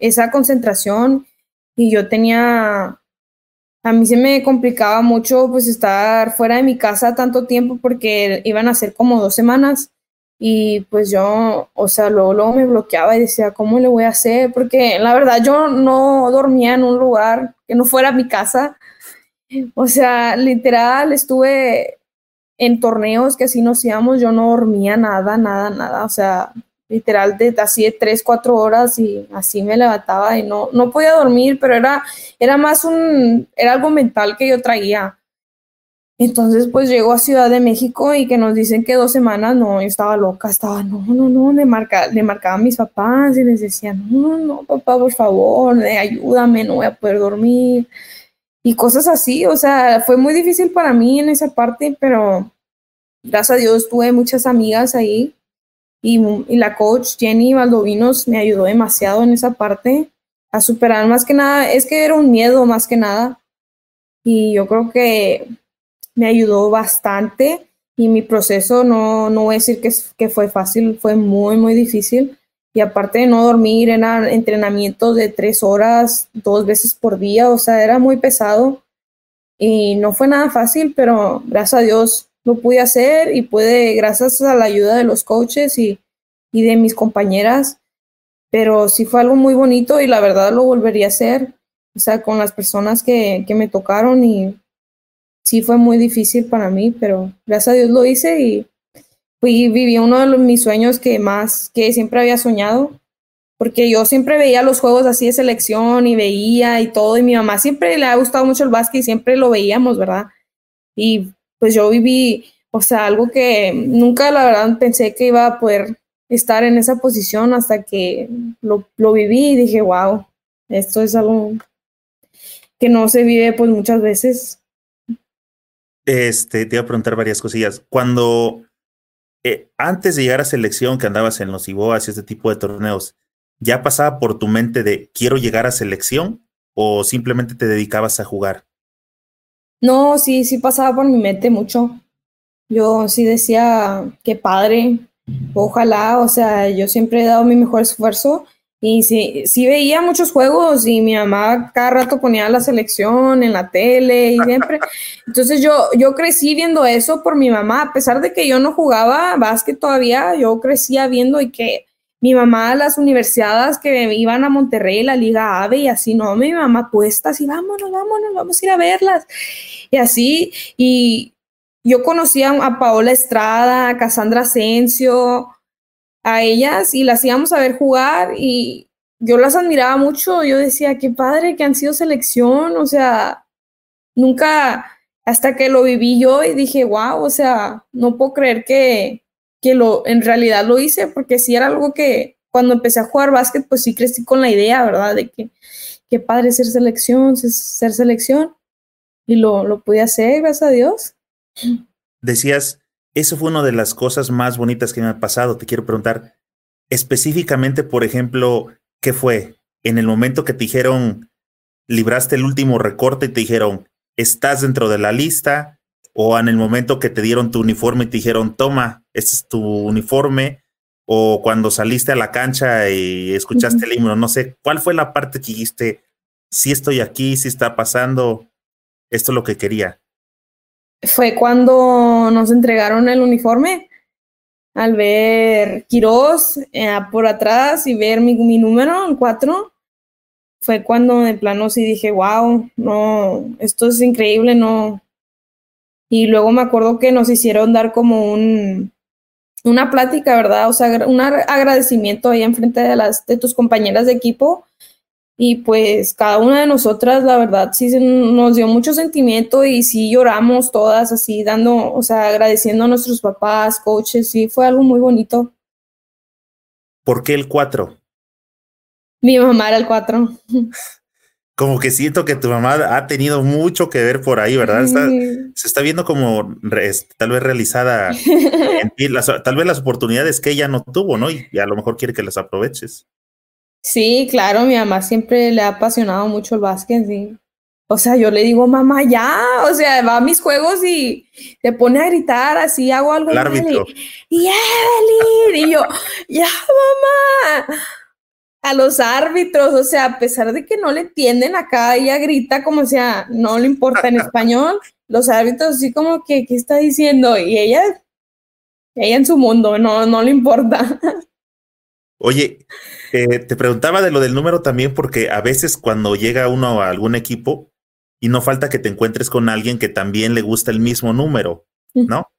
esa concentración y yo tenía, a mí se me complicaba mucho pues estar fuera de mi casa tanto tiempo porque iban a ser como dos semanas y pues yo, o sea, luego, luego me bloqueaba y decía, ¿cómo le voy a hacer? Porque la verdad yo no dormía en un lugar que no fuera mi casa. O sea, literal, estuve en torneos que así nos íbamos, yo no dormía nada, nada, nada, o sea, literal de así de tres, cuatro horas y así me levantaba y no, no podía dormir, pero era, era más un, era algo mental que yo traía. Entonces, pues llego a Ciudad de México y que nos dicen que dos semanas, no, yo estaba loca, estaba, no, no, no, le, marca, le marcaba a mis papás y les decía, no, no, papá, por favor, ayúdame, no voy a poder dormir y cosas así. O sea, fue muy difícil para mí en esa parte, pero gracias a Dios tuve muchas amigas ahí y, la coach Jenny Valdovinos me ayudó demasiado en esa parte a superar. Más que nada, es que era un miedo más que nada. Y yo creo que me ayudó bastante y mi proceso no, no voy a decir que, que fue fácil, fue muy, muy difícil. Y aparte de no dormir, eran entrenamientos de tres horas, dos veces por día, o sea, era muy pesado. Y no fue nada fácil, pero gracias a Dios lo pude hacer y pude, gracias a la ayuda de los coaches y, y de mis compañeras, pero sí fue algo muy bonito y la verdad lo volvería a hacer, o sea, con las personas que, que me tocaron y sí fue muy difícil para mí, pero gracias a Dios lo hice y fui, viví uno de mis sueños que más, que siempre había soñado, porque yo siempre veía los juegos así de selección y veía y todo, y mi mamá siempre le ha gustado mucho el básquet y siempre lo veíamos, ¿verdad? Y pues yo viví, o sea, algo que nunca la verdad pensé que iba a poder estar en esa posición hasta que lo, lo viví y dije, wow, esto es algo que no se vive pues muchas veces. Este, te iba a preguntar varias cosillas. Cuando eh, antes de llegar a selección, que andabas en los IBOAS y este tipo de torneos, ¿ya pasaba por tu mente de quiero llegar a selección o simplemente te dedicabas a jugar? No, sí, sí pasaba por mi mente mucho. Yo sí decía, qué padre, ojalá, o sea, yo siempre he dado mi mejor esfuerzo y sí, sí veía muchos juegos y mi mamá cada rato ponía la selección en la tele y siempre. Entonces yo, yo crecí viendo eso por mi mamá, a pesar de que yo no jugaba básquet todavía, yo crecía viendo y que mi mamá, las universidades que iban a Monterrey, la Liga AVE y así, no, mi mamá puesta así, vámonos, vámonos, vamos a ir a verlas. Y así, y yo conocía a Paola Estrada, a Cassandra Asensio, a ellas y las íbamos a ver jugar y yo las admiraba mucho. Yo decía, qué padre que han sido selección, o sea, nunca, hasta que lo viví yo y dije, wow, o sea, no puedo creer que, que lo, en realidad lo hice, porque sí era algo que cuando empecé a jugar básquet, pues sí crecí con la idea, ¿verdad? De que qué padre ser selección, ser selección. Y lo, lo pude hacer, gracias a Dios. Decías, eso fue una de las cosas más bonitas que me ha pasado. Te quiero preguntar específicamente, por ejemplo, ¿qué fue? En el momento que te dijeron, libraste el último recorte y te dijeron, estás dentro de la lista, o en el momento que te dieron tu uniforme y te dijeron, toma, este es tu uniforme, o cuando saliste a la cancha y escuchaste el himno, no sé, ¿cuál fue la parte que dijiste, si estoy aquí, si está pasando, esto es lo que quería? fue cuando nos entregaron el uniforme. Al ver Quiroz eh, por atrás y ver mi, mi número, el 4, fue cuando de plano sí dije, wow, no, esto es increíble, no. Y luego me acuerdo que nos hicieron dar como un, una plática, ¿verdad? O sea, un agradecimiento ahí enfrente de, las, de tus compañeras de equipo y pues cada una de nosotras, la verdad, sí nos dio mucho sentimiento y sí lloramos todas así, dando, o sea, agradeciendo a nuestros papás, coaches, sí, fue algo muy bonito. ¿Por qué el 4? Mi mamá era el 4. Como que siento que tu mamá ha tenido mucho que ver por ahí, ¿verdad? se está viendo como tal vez realizada en ti, tal vez las oportunidades que ella no tuvo, ¿no? y a lo mejor quiere que las aproveches. Sí, claro, mi mamá siempre le ha apasionado mucho el básquet, sí. O sea, yo le digo, mamá, ya, o sea, va a mis juegos y te pone a gritar así, hago algo. El árbitro. Y, Evelyn, y yo, ya, mamá. A los árbitros, o sea, a pesar de que no le entienden acá, ella grita como sea, no le importa en español, los árbitros así como que, ¿qué está diciendo? Y ella, ella en su mundo, no, no le importa. Oye, eh, te preguntaba de lo del número también porque a veces cuando llega uno a algún equipo y no falta que te encuentres con alguien que también le gusta el mismo número, ¿no?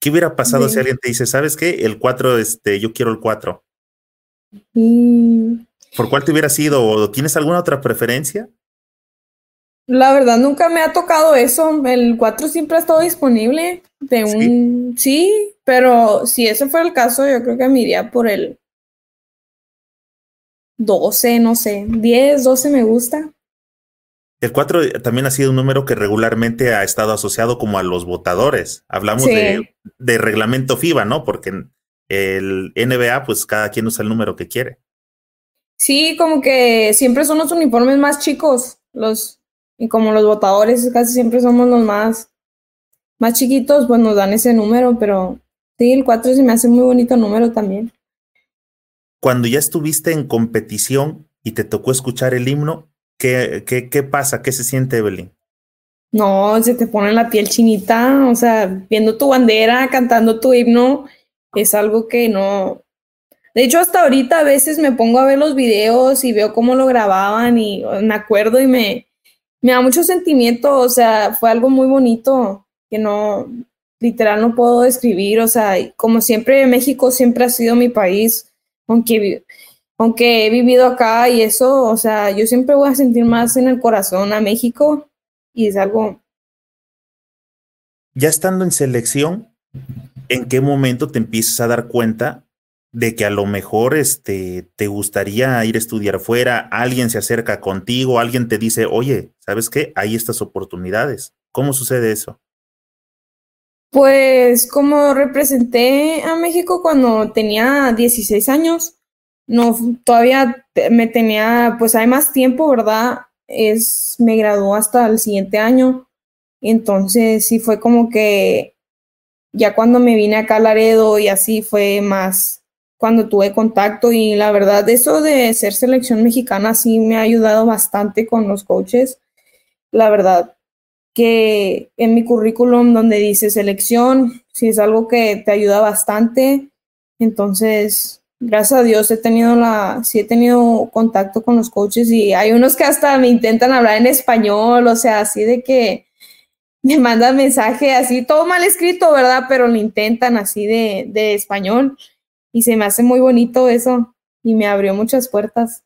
¿Qué hubiera pasado si alguien te dice, sabes qué? El 4, este, yo quiero el 4. ¿Por cuál te hubiera sido? ¿O tienes alguna otra preferencia? La verdad, nunca me ha tocado eso. El 4 siempre ha estado disponible. De un. ¿Sí? sí, pero si ese fuera el caso, yo creo que me iría por el 12, no sé, 10, 12 me gusta. El 4 también ha sido un número que regularmente ha estado asociado como a los votadores. Hablamos de, de, reglamento FIBA, ¿no? Porque el NBA, pues cada quien usa el número que quiere. Sí, como que siempre son los uniformes más chicos, los, y como los votadores casi siempre somos los más, más chiquitos, pues nos dan ese número, pero sí, el 4 se me hace muy bonito número también cuando ya estuviste en competición y te tocó escuchar el himno, ¿qué, qué, qué pasa? ¿Qué se siente, Evelyn? No, se te pone la piel chinita, o sea, viendo tu bandera, cantando tu himno, es algo que no... De hecho, hasta ahorita a veces me pongo a ver los videos y veo cómo lo grababan y me acuerdo y me, me da mucho sentimiento, o sea, fue algo muy bonito que no, literal no puedo describir, o sea, como siempre México siempre ha sido mi país, aunque, aunque he vivido acá y eso, o sea, yo siempre voy a sentir más en el corazón a México y es algo... Ya estando en selección, ¿en qué momento te empiezas a dar cuenta de que a lo mejor este, te gustaría ir a estudiar fuera, alguien se acerca contigo, alguien te dice, oye, ¿sabes qué? Hay estas oportunidades. ¿Cómo sucede eso? Pues como representé a México cuando tenía 16 años, no, todavía me tenía, pues hay más tiempo, ¿verdad? Es, me graduó hasta el siguiente año. Entonces sí fue como que ya cuando me vine acá a Laredo y así fue más cuando tuve contacto y la verdad eso de ser selección mexicana sí me ha ayudado bastante con los coaches. La verdad que en mi currículum donde dice selección, sí es algo que te ayuda bastante. Entonces, gracias a Dios he tenido la, sí he tenido contacto con los coaches y hay unos que hasta me intentan hablar en español, o sea, así de que me mandan mensaje así, todo mal escrito, ¿verdad? Pero lo intentan así de, de español y se me hace muy bonito eso y me abrió muchas puertas.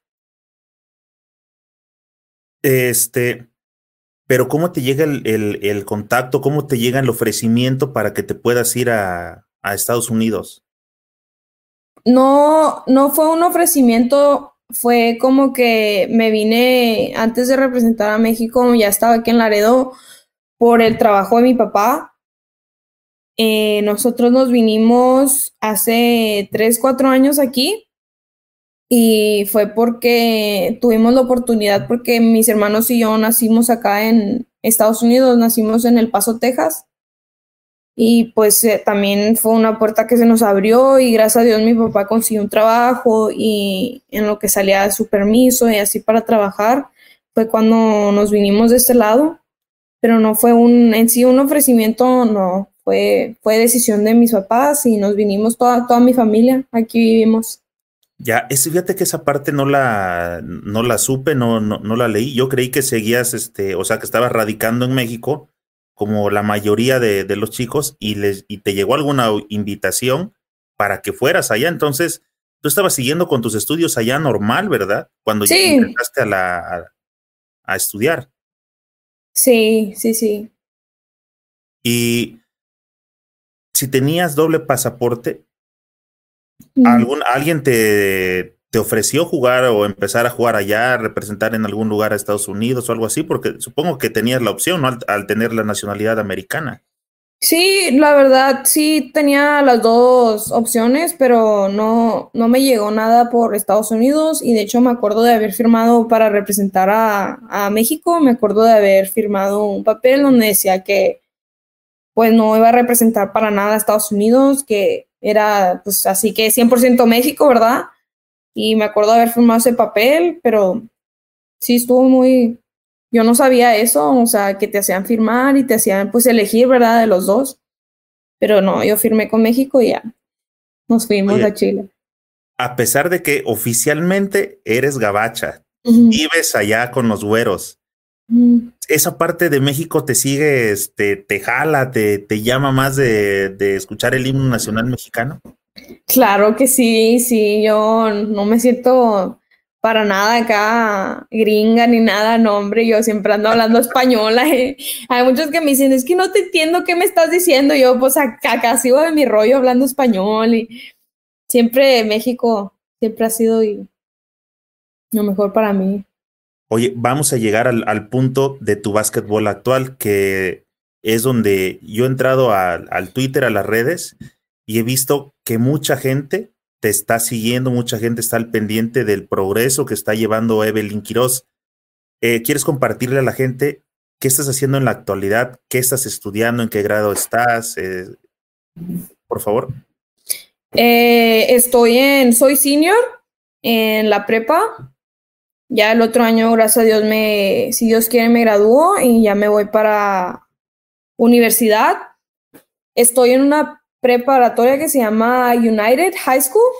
Este, pero ¿cómo te llega el, el, el, contacto? ¿Cómo te llega el ofrecimiento para que te puedas ir a, a Estados Unidos? No, no fue un ofrecimiento, fue como que me vine antes de representar a México, ya estaba aquí en Laredo por el trabajo de mi papá. Eh, nosotros nos vinimos hace tres, cuatro años aquí y fue porque tuvimos la oportunidad porque mis hermanos y yo nacimos acá en Estados Unidos, nacimos en El Paso, Texas y pues eh, también fue una puerta que se nos abrió y gracias a Dios mi papá consiguió un trabajo y en lo que salía su permiso y así para trabajar fue cuando nos vinimos de este lado, pero no fue un en sí un ofrecimiento, no, fue, fue decisión de mis papás y nos vinimos toda, toda mi familia, aquí vivimos. Ya, es, fíjate que esa parte no la, no la supe, no, no, no la leí. Yo creí que seguías, este, o sea, que estabas radicando en México como la mayoría de, de, los chicos y, les, y te llegó alguna invitación para que fueras allá. Entonces, tú estabas siguiendo con tus estudios allá normal, ¿verdad? Cuando sí. ya empezaste a, la, a, a, estudiar. Sí, sí, sí. Y si tenías doble pasaporte, mm. ¿algún, ¿alguien te, te ofreció jugar o empezar a jugar allá, representar en algún lugar a Estados Unidos o algo así? Porque supongo que tenías la opción ¿no? al, al, tener la nacionalidad americana. Sí, la verdad sí tenía las dos opciones, pero no, no me llegó nada por Estados Unidos y de hecho me acuerdo de haber firmado para representar a, a México, me acuerdo de haber firmado un papel donde decía que pues no iba a representar para nada a Estados Unidos, que era pues así que 100% México, ¿verdad? y me acuerdo de haber firmado ese papel, pero sí estuvo muy, yo no sabía eso, o sea, que te hacían firmar y te hacían pues elegir, ¿verdad? De los dos. Pero no, yo firmé con México y ya nos fuimos Oye, a Chile. A pesar de que oficialmente eres gabacha, uh -huh. vives allá con los güeros, uh -huh. esa parte de México te sigue, este, te jala, te, te llama más de, de escuchar el himno nacional mexicano. Claro que sí, sí, yo no me siento para nada acá gringa ni nada, no, hombre, yo siempre ando hablando español. Hay, hay, muchos que me dicen, es que no te entiendo qué me estás diciendo. Yo, pues acá, acá sigo de mi rollo hablando español y siempre México siempre ha sido lo mejor para mí. Oye, vamos a llegar al, punto de tu básquetbol actual, que es donde yo he entrado al Twitter, a las redes, y he visto que mucha gente te está siguiendo, mucha gente está al pendiente del progreso que está llevando Evelyn Quiroz. Eh, ¿Quieres compartirle a la gente qué estás haciendo en la actualidad? ¿Qué estás estudiando? ¿En qué grado estás? Eh, por favor. Eh, estoy en, soy senior en la prepa. Ya el otro año, gracias a Dios, me, si Dios quiere, me gradúo y ya me voy para universidad. Estoy en una preparatoria que se llama United High School.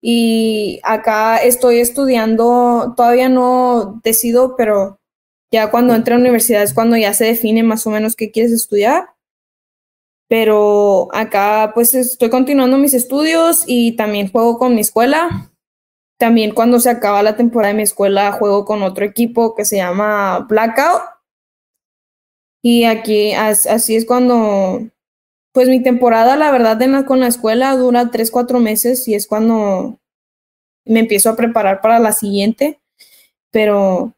Y acá estoy estudiando, todavía no decido, pero ya cuando entre a la universidad es cuando ya se define más o menos qué quieres estudiar. Pero acá pues estoy continuando mis estudios y también juego con mi escuela. También cuando se acaba la temporada de mi escuela juego con otro equipo que se llama Blackout. Y aquí así es cuando pues mi temporada, la verdad, con la escuela dura tres, cuatro meses y es cuando me empiezo a preparar para la siguiente. Pero,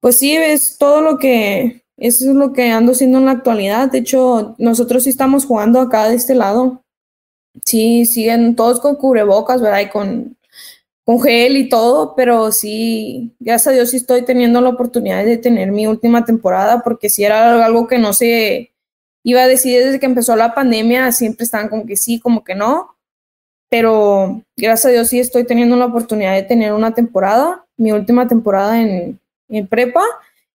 pues sí, es todo lo que, eso es lo que ando haciendo en la actualidad. De hecho, nosotros sí estamos jugando acá de este lado. Sí, siguen todos con cubrebocas, ¿verdad? Y con, con gel y todo, pero sí, gracias a Dios sí estoy teniendo la oportunidad de tener mi última temporada porque sí era algo que no se iba a decir desde que empezó la pandemia, siempre estaban como que sí, como que no, pero gracias a Dios sí estoy teniendo la oportunidad de tener una temporada, mi última temporada en, en prepa,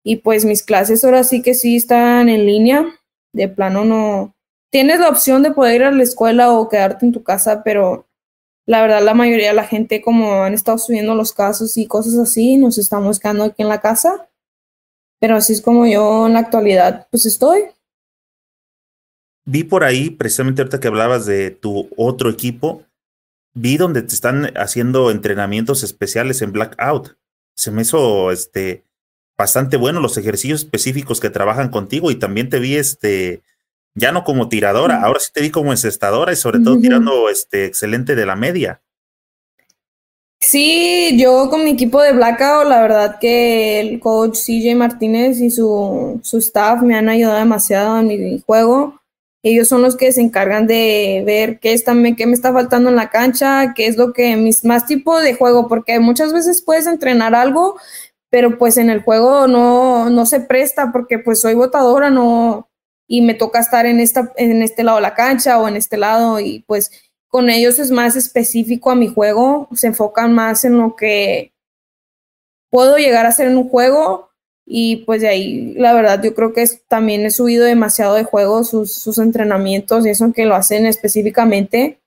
y pues mis clases ahora sí que sí están en línea, de plano no, tienes la opción de poder ir a la escuela o quedarte en tu casa, pero la verdad la mayoría de la gente como han estado subiendo los casos y cosas así, nos estamos quedando aquí en la casa. Pero así es como yo en la actualidad pues estoy. Vi por ahí, precisamente ahorita que hablabas de tu otro equipo, vi donde te están haciendo entrenamientos especiales en Blackout. Se me hizo este bastante bueno los ejercicios específicos que trabajan contigo y también te vi este ya no como tiradora, ahora sí te vi como encestadora y sobre todo tirando este excelente de la media. Sí, yo con mi equipo de Blackout, la verdad que el coach CJ Martínez y su, su staff me han ayudado demasiado en mi juego. Ellos son los que se encargan de ver qué, está, qué me está faltando en la cancha, qué es lo que mis más tipo de juego, porque muchas veces puedes entrenar algo, pero pues en el juego no, no se presta porque pues soy votadora, no, y me toca estar en, esta, en este lado de la cancha o en este lado y pues con ellos es más específico a mi juego, se enfocan más en lo que puedo llegar a hacer en un juego y pues de ahí la verdad yo creo que también he subido demasiado de juego sus, sus entrenamientos y eso que lo hacen específicamente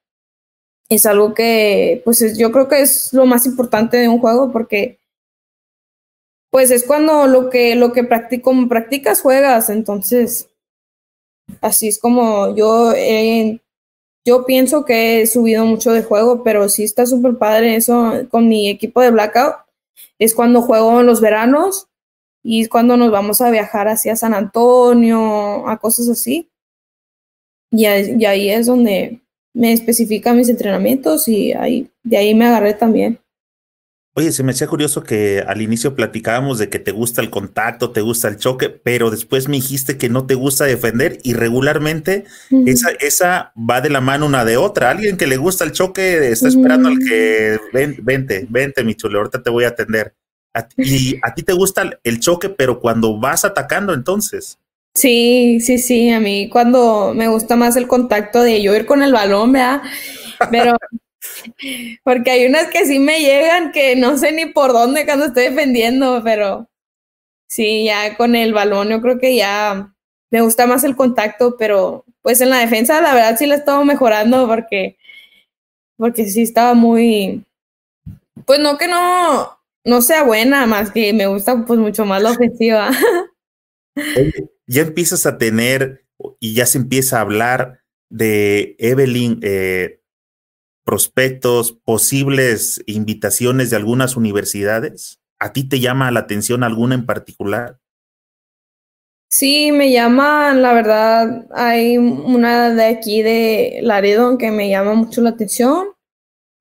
es algo que pues yo creo que es lo más importante de un juego porque pues es cuando lo que lo que practico, como practicas juegas entonces Así es como yo, yo pienso que he subido mucho de juego, pero sí está súper padre eso con mi equipo de Blackout. Es cuando juego en los veranos y es cuando nos vamos a viajar hacia San Antonio, a cosas así. Y, y ahí es donde me especifican mis entrenamientos y ahí, de ahí me agarré también. Oye, se me hacía curioso que al inicio platicábamos de que te gusta el contacto, te gusta el choque, pero después me dijiste que no te gusta defender y regularmente esa, esa va de la mano una de otra. Alguien que le gusta el choque está esperando al que ven, vente, vente, mi chulo, ahorita te voy a atender. Y a ti te gusta el choque, pero cuando vas atacando entonces. Sí, sí, sí, a mí cuando me gusta más el contacto de yo ir con el balón, ¿verdad? Pero porque hay unas que sí me llegan que no sé ni por dónde cuando estoy defendiendo, pero sí, ya con el balón yo creo que ya me gusta más el contacto, pero pues en la defensa la verdad sí la estado mejorando porque, porque sí estaba muy, pues no que no, no sea buena, más que me gusta pues mucho más la ofensiva. ya empiezas a tener y ya se empieza a hablar de Evelyn eh, prospectos, posibles invitaciones de algunas universidades? ¿A ti te llama la atención alguna en particular? Sí, me llama, la verdad, hay una de aquí de Laredo que me llama mucho la atención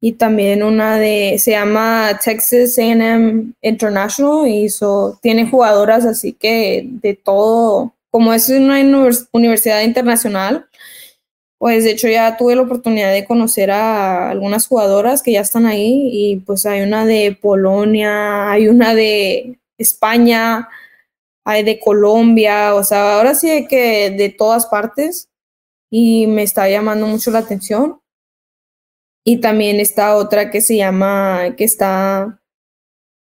y también una de, se llama Texas AM International y eso tiene jugadoras así que de todo, como es una universidad internacional, pues de hecho ya tuve la oportunidad de conocer a algunas jugadoras que ya están ahí y pues hay una de Polonia, hay una de España, hay de Colombia, o sea, ahora sí que de todas partes y me está llamando mucho la atención. Y también está otra que se llama, que está,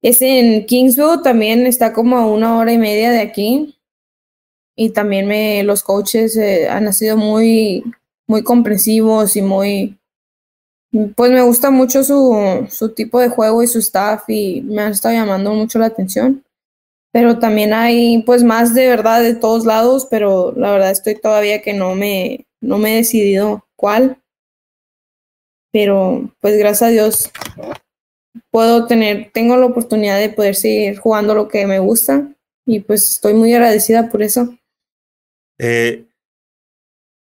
es en Kingsville, también está como a una hora y media de aquí. Y también me, los coaches eh, han sido muy muy comprensivos y muy, pues me gusta mucho su, su tipo de juego y su staff y me han estado llamando mucho la atención. Pero también hay pues más de verdad de todos lados, pero la verdad estoy todavía que no me, no me he decidido cuál. Pero pues gracias a Dios puedo tener, tengo la oportunidad de poder seguir jugando lo que me gusta y pues estoy muy agradecida por eso. Eh,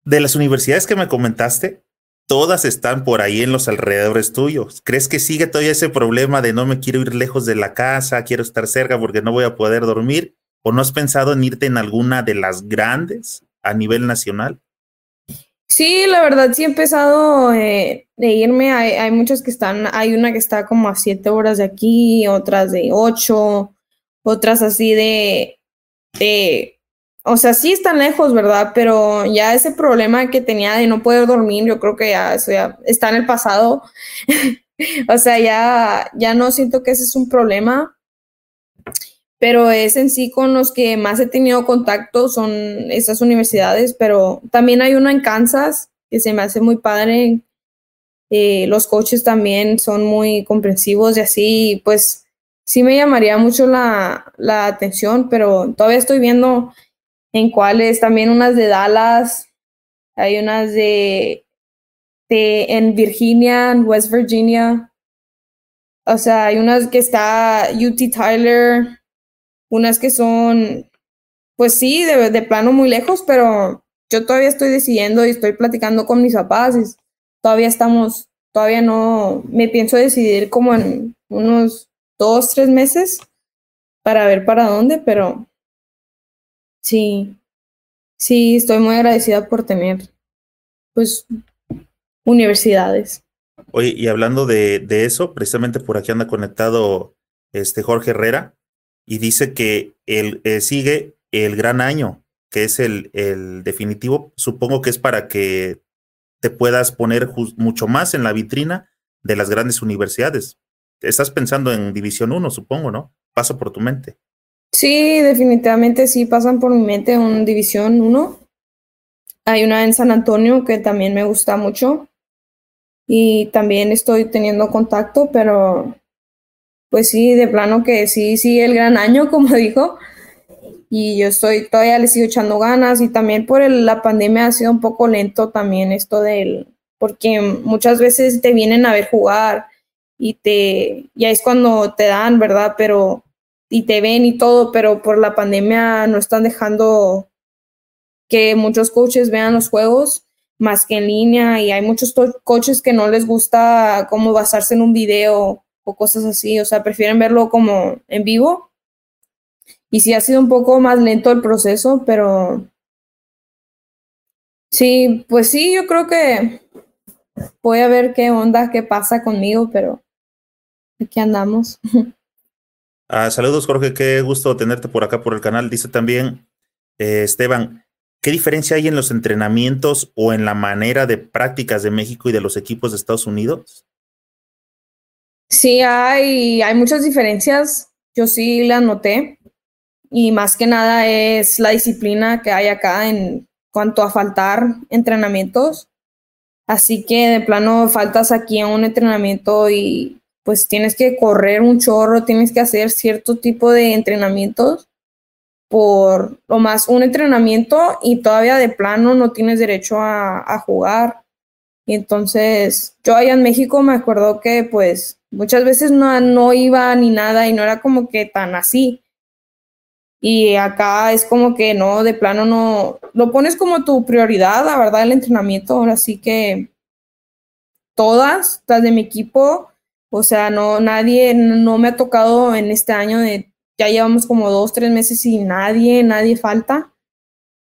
de las universidades que me comentaste, todas están por ahí en los alrededores tuyos. ¿Crees que sigue todavía ese problema de no me quiero ir lejos de la casa, quiero estar cerca porque no voy a poder dormir? ¿O no has pensado en irte en alguna de las grandes a nivel nacional? Sí, la verdad sí he empezado eh, de irme. Hay, hay muchas que están, hay una que está como a siete horas de aquí, otras de ocho, otras así de, de o sea, sí están lejos, ¿verdad? Pero ya ese problema que tenía de no poder dormir, yo creo que ya eso ya está en el pasado. o sea, ya, ya no siento que ese es un problema. Pero es en sí con los que más he tenido contacto son esas universidades, pero también hay una en Kansas que se me hace muy padre. Eh, los coaches también son muy comprensivos y así, pues sí me llamaría mucho la, atención, pero todavía estoy viendo en cuáles, también unas de Dallas, hay unas de, en Virginia, en West Virginia. O sea, hay unas que está UT Tyler, unas que son, pues sí, de, de plano muy lejos, pero yo todavía estoy decidiendo y estoy platicando con mis papás todavía estamos, todavía no, me pienso decidir como en unos dos, tres meses para ver para dónde, pero Sí, sí, estoy muy agradecida por tener, pues, universidades. Oye, y hablando de, de eso, precisamente por aquí anda conectado este Jorge Herrera y dice que él eh, sigue el gran año, que es el, el definitivo. Supongo que es para que te puedas poner mucho más en la vitrina de las grandes universidades. Estás pensando en División 1, supongo, ¿no? Pasa por tu mente. Sí, definitivamente sí pasan por mi mente en División 1. Hay una en San Antonio que también me gusta mucho y también estoy teniendo contacto, pero pues sí, de plano que sí, sí, el gran año, como dijo. Y yo estoy, todavía le sigo echando ganas y también por la pandemia ha sido un poco lento también esto del, porque muchas veces te vienen a ver jugar y te, ya es cuando te dan, ¿verdad? Pero y te ven y todo, pero por la pandemia no están dejando que muchos coaches vean los juegos más que en línea y hay muchos coaches que no les gusta como basarse en un video o cosas así, o sea, prefieren verlo como en vivo. Y sí ha sido un poco más lento el proceso, pero sí, pues sí, yo creo que voy a ver qué onda, qué pasa conmigo, pero aquí andamos. Ah, saludos, Jorge. Qué gusto tenerte por acá por el canal. Dice también eh, Esteban, ¿qué diferencia hay en los entrenamientos o en la manera de prácticas de México y de los equipos de Estados Unidos? Sí, hay, hay muchas diferencias. Yo sí las noté. Y más que nada es la disciplina que hay acá en cuanto a faltar entrenamientos. Así que de plano faltas aquí a un entrenamiento y pues tienes que correr un chorro, tienes que hacer cierto tipo de entrenamientos por lo más un entrenamiento y todavía de plano no tienes derecho a, jugar. Y entonces yo allá en México me acuerdo que pues muchas veces no, no iba ni nada y no era como que tan así. Y acá es como que no, de plano no, lo pones como tu prioridad, la verdad, el entrenamiento. Ahora sí que todas, las de mi equipo, o sea, no, nadie, no me ha tocado en este año de, ya llevamos como dos, tres meses y nadie, nadie falta.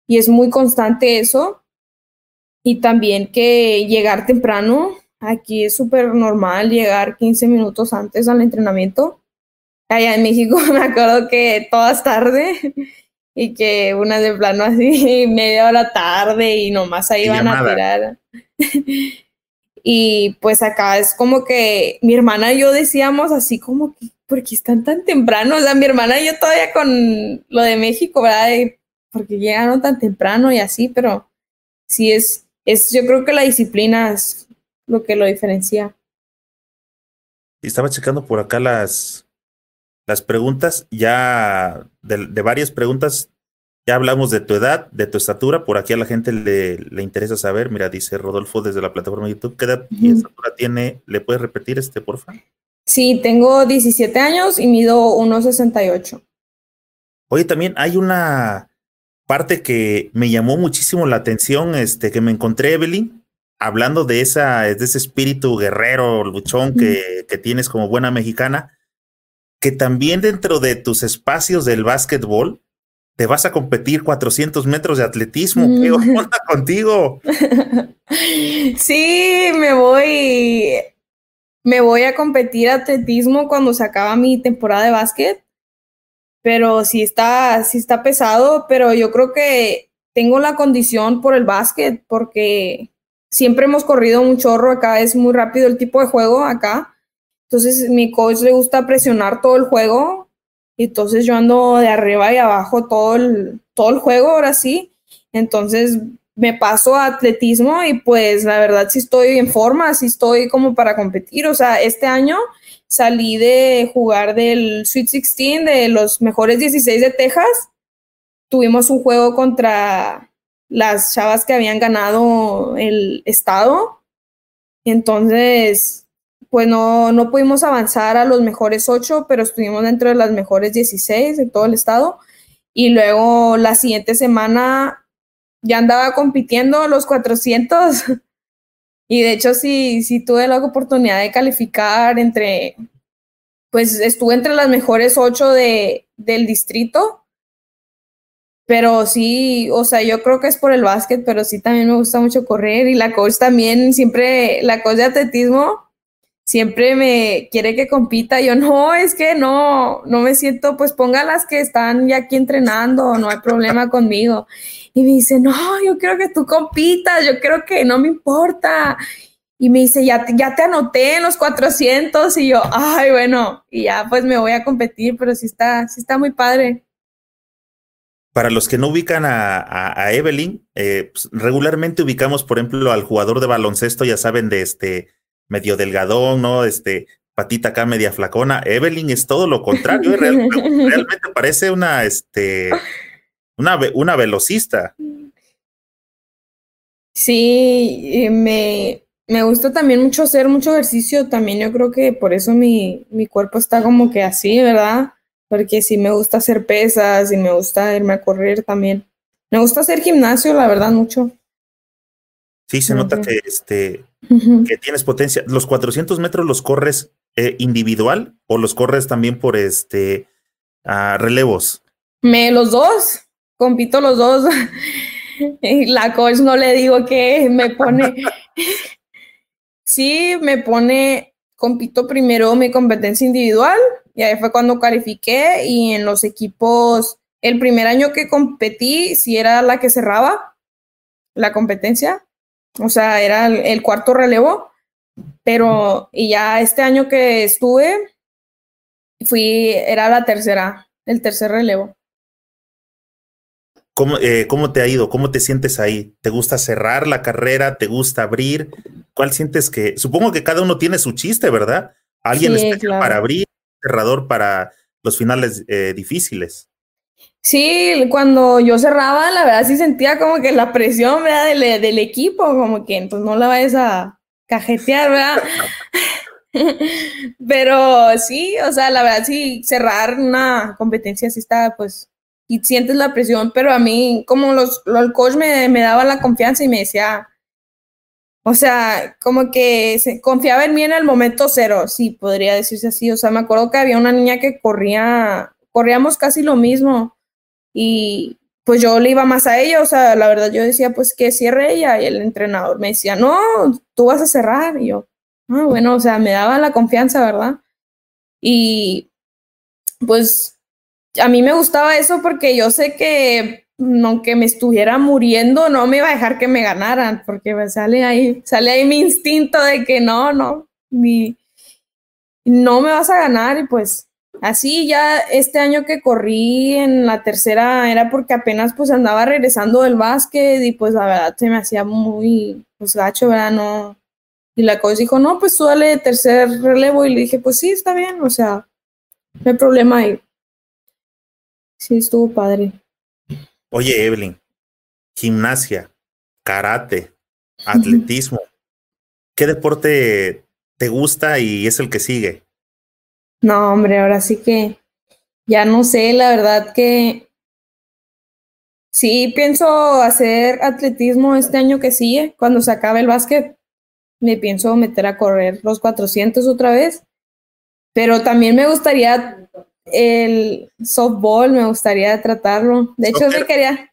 Y es muy constante eso. Y también que llegar temprano, aquí es súper normal llegar 15 minutos antes al entrenamiento. Allá en México me acuerdo que todas tarde y que una de plano así media hora tarde y nomás ahí van a tirar. Y pues acá es como que mi hermana y yo decíamos así como que, ¿por qué están tan temprano? O sea, mi hermana y yo todavía con lo de México, ¿verdad? porque llegaron tan temprano y así, pero sí es, es, yo creo que la disciplina es lo que lo diferencia. Estaba checando por acá las, las preguntas, ya de, de varias preguntas ya hablamos de tu edad, de tu estatura, por aquí a la gente le, le interesa saber. Mira, dice Rodolfo desde la plataforma de YouTube, ¿qué edad y estatura tiene? ¿Le puedes repetir este, por favor? Sí, tengo 17 años y mido 1,68. Oye, también hay una parte que me llamó muchísimo la atención, este, que me encontré, Evelyn, hablando de, esa, de ese espíritu guerrero, luchón que, que tienes como buena mexicana, que también dentro de tus espacios del básquetbol, te vas a competir 400 metros de atletismo. ¿Qué mm. onda contigo? Sí, me voy. Me voy a competir atletismo cuando se acaba mi temporada de básquet. pero sí está, sí está pesado, pero yo creo que tengo la condición por el básquet, porque siempre hemos corrido un chorro acá, es muy rápido el tipo de juego acá. Entonces mi coach le gusta presionar todo el juego, entonces yo ando de arriba y abajo todo el, todo el juego, ahora sí. Entonces me paso a atletismo y pues la verdad sí estoy en forma, sí estoy como para competir. O sea, este año salí de jugar del Sweet 16, de los mejores 16 de Texas. Tuvimos un juego contra las chavas que habían ganado el estado. Entonces, pues no, pudimos avanzar a los mejores ocho, pero estuvimos dentro de las mejores 16 de todo el estado. Y luego la siguiente semana ya andaba compitiendo los 400. Y de hecho sí, sí tuve la oportunidad de calificar entre, pues estuve entre las mejores ocho de, del distrito. Pero sí, o sea, yo creo que es por el básquet, pero sí también me gusta mucho correr y la coach también, siempre, la coach de atletismo siempre me quiere que compita. Yo no, es que no, no me siento, pues ponga las que están ya aquí entrenando, no hay problema conmigo. Y me dice, no, yo quiero que tú compitas, yo creo que no me importa. Y me dice, ya, ya te anoté en los 400 y yo, ay, bueno, y ya pues me voy a competir, pero sí está, sí está muy padre. Para los que no ubican a, a, Evelyn, eh, pues, regularmente ubicamos, por ejemplo, al jugador de baloncesto, ya saben, de este medio delgadón, ¿no? Este, patita acá media flacona. Evelyn es todo lo contrario, ¿eh? realmente parece una, este, una, una velocista. Sí, me, me gusta también mucho hacer mucho ejercicio, también yo creo que por eso mi, mi cuerpo está como que así, ¿verdad? Porque sí me gusta hacer pesas y me gusta irme a correr también. Me gusta hacer gimnasio, la verdad, mucho. Sí, se nota que, este, que tienes potencia. ¿Los 400 metros los corres eh, individual o los corres también por este relevos? Me, los dos, compito los dos. La coach no le digo que me pone. sí, me pone, compito primero mi competencia individual y ahí fue cuando califiqué y en los equipos, el primer año que competí, sí era la que cerraba la competencia o sea, era el, cuarto relevo, pero y ya este año que estuve, fui, era la tercera, el tercer relevo. ¿Cómo, eh, ¿Cómo te ha ido? ¿Cómo te sientes ahí? ¿Te gusta cerrar la carrera? ¿Te gusta abrir? ¿Cuál sientes que? Supongo que cada uno tiene su chiste, ¿verdad? Alguien especial para abrir, cerrador para los finales eh, difíciles. Sí, cuando yo cerraba, la verdad sí sentía como que la presión ¿verdad? Del, del equipo, como que entonces no la vayas a cajetear, ¿verdad? Pero sí, o sea, la verdad sí, cerrar una competencia sí está, pues, y sientes la presión, pero a mí, como los, el coach me, me daba la confianza y me decía, o sea, como que se confiaba en mí en el momento cero, sí, podría decirse así. O sea, me acuerdo que había una niña que corría, corríamos casi lo mismo y pues yo le iba más a ella, o sea, la verdad yo decía pues que cierre ella y el entrenador me decía, no, tú vas a cerrar y yo, ah, bueno, o sea, me daba la confianza, ¿verdad? Y pues a mí me gustaba eso porque yo sé que aunque me estuviera muriendo, no me iba a dejar que me ganaran, porque me sale ahí, sale ahí mi instinto de que no, no, ni, no me vas a ganar y pues Así ya este año que corrí en la tercera era porque apenas pues andaba regresando del básquet y pues la verdad se me hacía muy pues gacho, ¿verdad? No. Y la coach dijo, no, pues tú dale tercer relevo y le dije, pues sí, está bien, o sea, no hay problema ahí. Sí, estuvo padre. Oye, Evelyn, gimnasia, karate, atletismo, ¿qué deporte te gusta y es el que sigue? No, hombre, ahora sí que ya no sé, la verdad que sí pienso hacer atletismo este año que sigue, cuando se acabe el básquet. Me pienso meter a correr los 400 otra vez, pero también me gustaría el softball, me gustaría tratarlo. De hecho, me quería.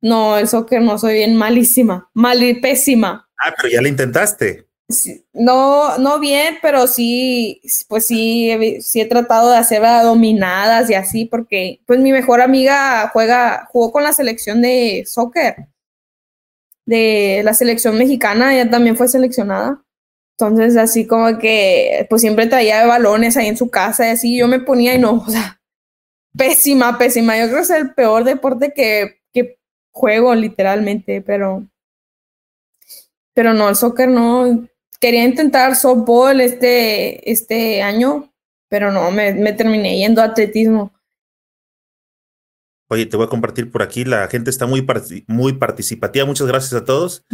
No, el soccer no soy bien malísima, mal y pésima. Ah, pero ya lo intentaste. No, no bien, pero sí, pues sí, sí he tratado de hacer dominadas y así, porque pues mi mejor amiga juega, jugó con la selección de soccer, de la selección mexicana, ella también fue seleccionada. Entonces, así como que, pues siempre traía balones ahí en su casa y así, yo me ponía y no, o sea, pésima, pésima. Yo creo que es el peor deporte que, que juego literalmente, pero, pero no, el soccer no. Quería intentar softball este, este año, pero no, me, me terminé yendo a atletismo. Oye, te voy a compartir por aquí. La gente está muy, muy participativa. Muchas gracias a todos.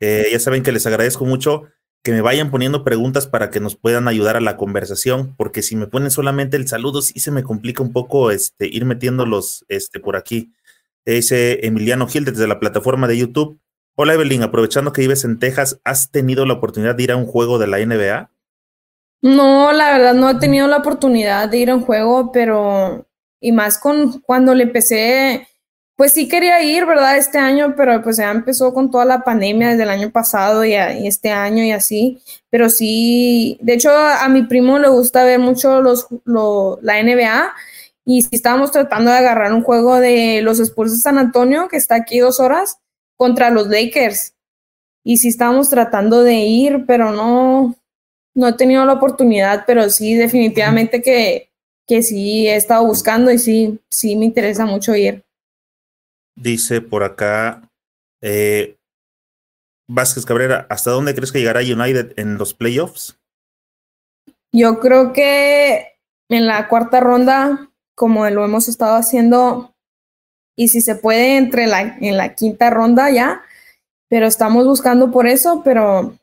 Eh, ya saben que les agradezco mucho que me vayan poniendo preguntas para que nos puedan ayudar a la conversación, porque si me ponen solamente el saludo, sí se me complica un poco este, ir metiéndolos este, por aquí. Dice Emiliano Gil desde la plataforma de YouTube. Hola Evelyn, aprovechando que vives en Texas, ¿has tenido la oportunidad de ir a un juego de la NBA? No, la verdad no he tenido la oportunidad de ir a un juego, pero y más con cuando le empecé pues sí quería ir, ¿verdad? Este año, pero pues ya empezó con toda la pandemia desde el año pasado y, este año y así. Pero sí, de hecho a, mi primo le gusta ver mucho los, la NBA y sí estábamos tratando de agarrar un juego de los Spurs de San Antonio, que está aquí dos horas, contra los Lakers. Y sí estábamos tratando de ir, pero no, no he tenido la oportunidad, pero sí definitivamente que, que sí he estado buscando y sí, sí me interesa mucho ir. Dice por acá eh, Vázquez Cabrera, ¿hasta dónde crees que llegará United en los playoffs? Yo creo que en la cuarta ronda, como lo hemos estado haciendo, y si se puede entre la, en la quinta ronda ya, pero estamos buscando por eso, pero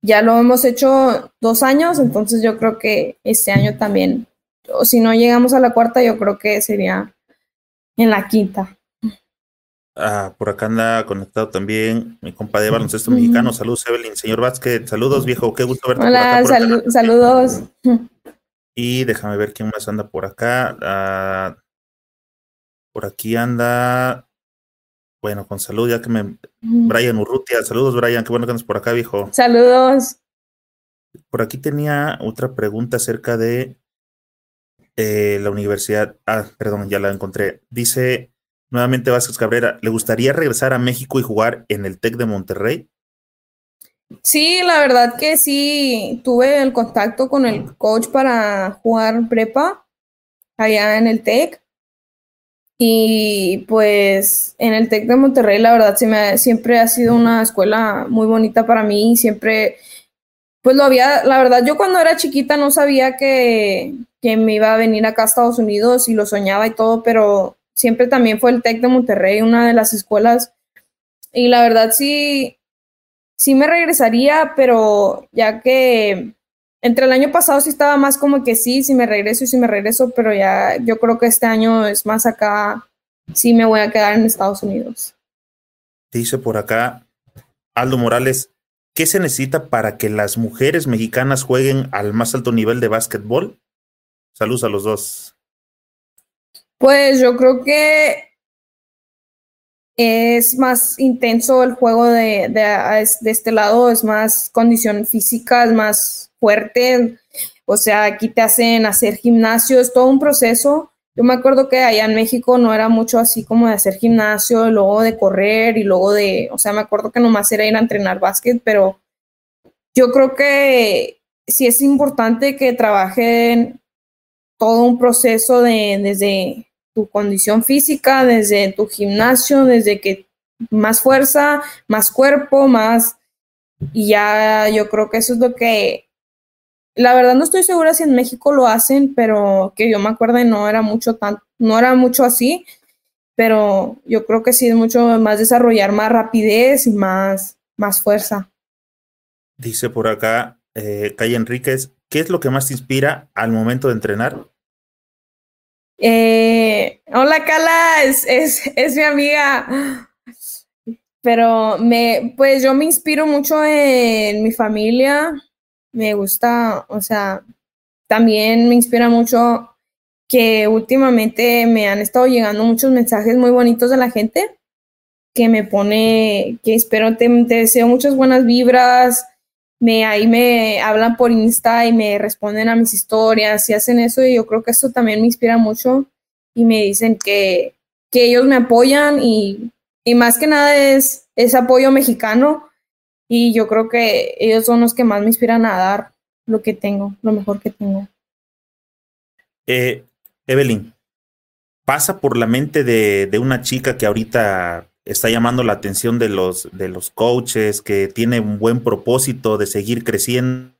ya lo hemos hecho dos años, entonces yo creo que este año también, o si no llegamos a la cuarta, yo creo que sería en la quinta. Ah, por acá anda conectado también mi compa de baloncesto mexicano. Saludos, Evelyn. Señor Vázquez, saludos, viejo. Qué gusto verte. Hola, saludos. Y déjame ver quién más anda por acá. Ah, por aquí anda. Bueno, con salud, ya que me. Brian Urrutia. Saludos, Brian. Qué bueno que andas por acá, viejo. Saludos. Por aquí tenía otra pregunta acerca de eh, la universidad. Ah, perdón, ya la encontré. Dice Nuevamente Vázquez Cabrera, ¿le gustaría regresar a México y jugar en el TEC de Monterrey? Sí, la verdad que sí, tuve el contacto con el coach para jugar prepa allá en el TEC. Y pues en el TEC de Monterrey, la verdad, siempre ha sido una escuela muy bonita para mí. Siempre, pues lo había, la verdad, yo cuando era chiquita no sabía que, que me iba a venir acá a Estados Unidos y lo soñaba y todo, pero siempre también fue el TEC de Monterrey, una de las escuelas. Y la verdad sí, sí me regresaría, pero ya que entre el año pasado sí estaba más como que sí, si me regreso y si me regreso, pero ya yo creo que este año es más acá, sí me voy a quedar en Estados Unidos. Dice por acá Aldo Morales, ¿qué se necesita para que las mujeres mexicanas jueguen al más alto nivel de básquetbol? Saludos a los dos. Pues yo creo que es más intenso el juego de, de, este lado, es más condición física, es más fuerte. O sea, aquí te hacen hacer gimnasio, es todo un proceso. Yo me acuerdo que allá en México no era mucho así como de hacer gimnasio, luego de correr y luego de, o sea, me acuerdo que nomás era ir a entrenar básquet, pero yo creo que sí es importante que trabajen todo un proceso de, desde tu condición física, desde tu gimnasio, desde que más fuerza, más cuerpo, más... Y ya yo creo que eso es lo que... La verdad no estoy segura si en México lo hacen, pero que yo me acuerdo no era mucho tan, no era mucho así, pero yo creo que sí es mucho más desarrollar más rapidez y más, más fuerza. Dice por acá eh, Calle Enríquez, ¿qué es lo que más te inspira al momento de entrenar? Eh, hola, Cala, es, es, mi amiga. Pero me, pues yo me inspiro mucho en mi familia. Me gusta, o sea, también me inspira mucho que últimamente me han estado llegando muchos mensajes muy bonitos de la gente que me pone, que espero, te, te deseo muchas buenas vibras me ahí me hablan por Insta y me responden a mis historias y hacen eso y yo creo que esto también me inspira mucho y me dicen que, que ellos me apoyan y, y más que nada es, es apoyo mexicano y yo creo que ellos son los que más me inspiran a dar lo que tengo, lo mejor que tengo. Eh, Evelyn, pasa por la mente de, de, una chica que ahorita está llamando la atención de los, de los coaches, que tiene un buen propósito de seguir creciendo.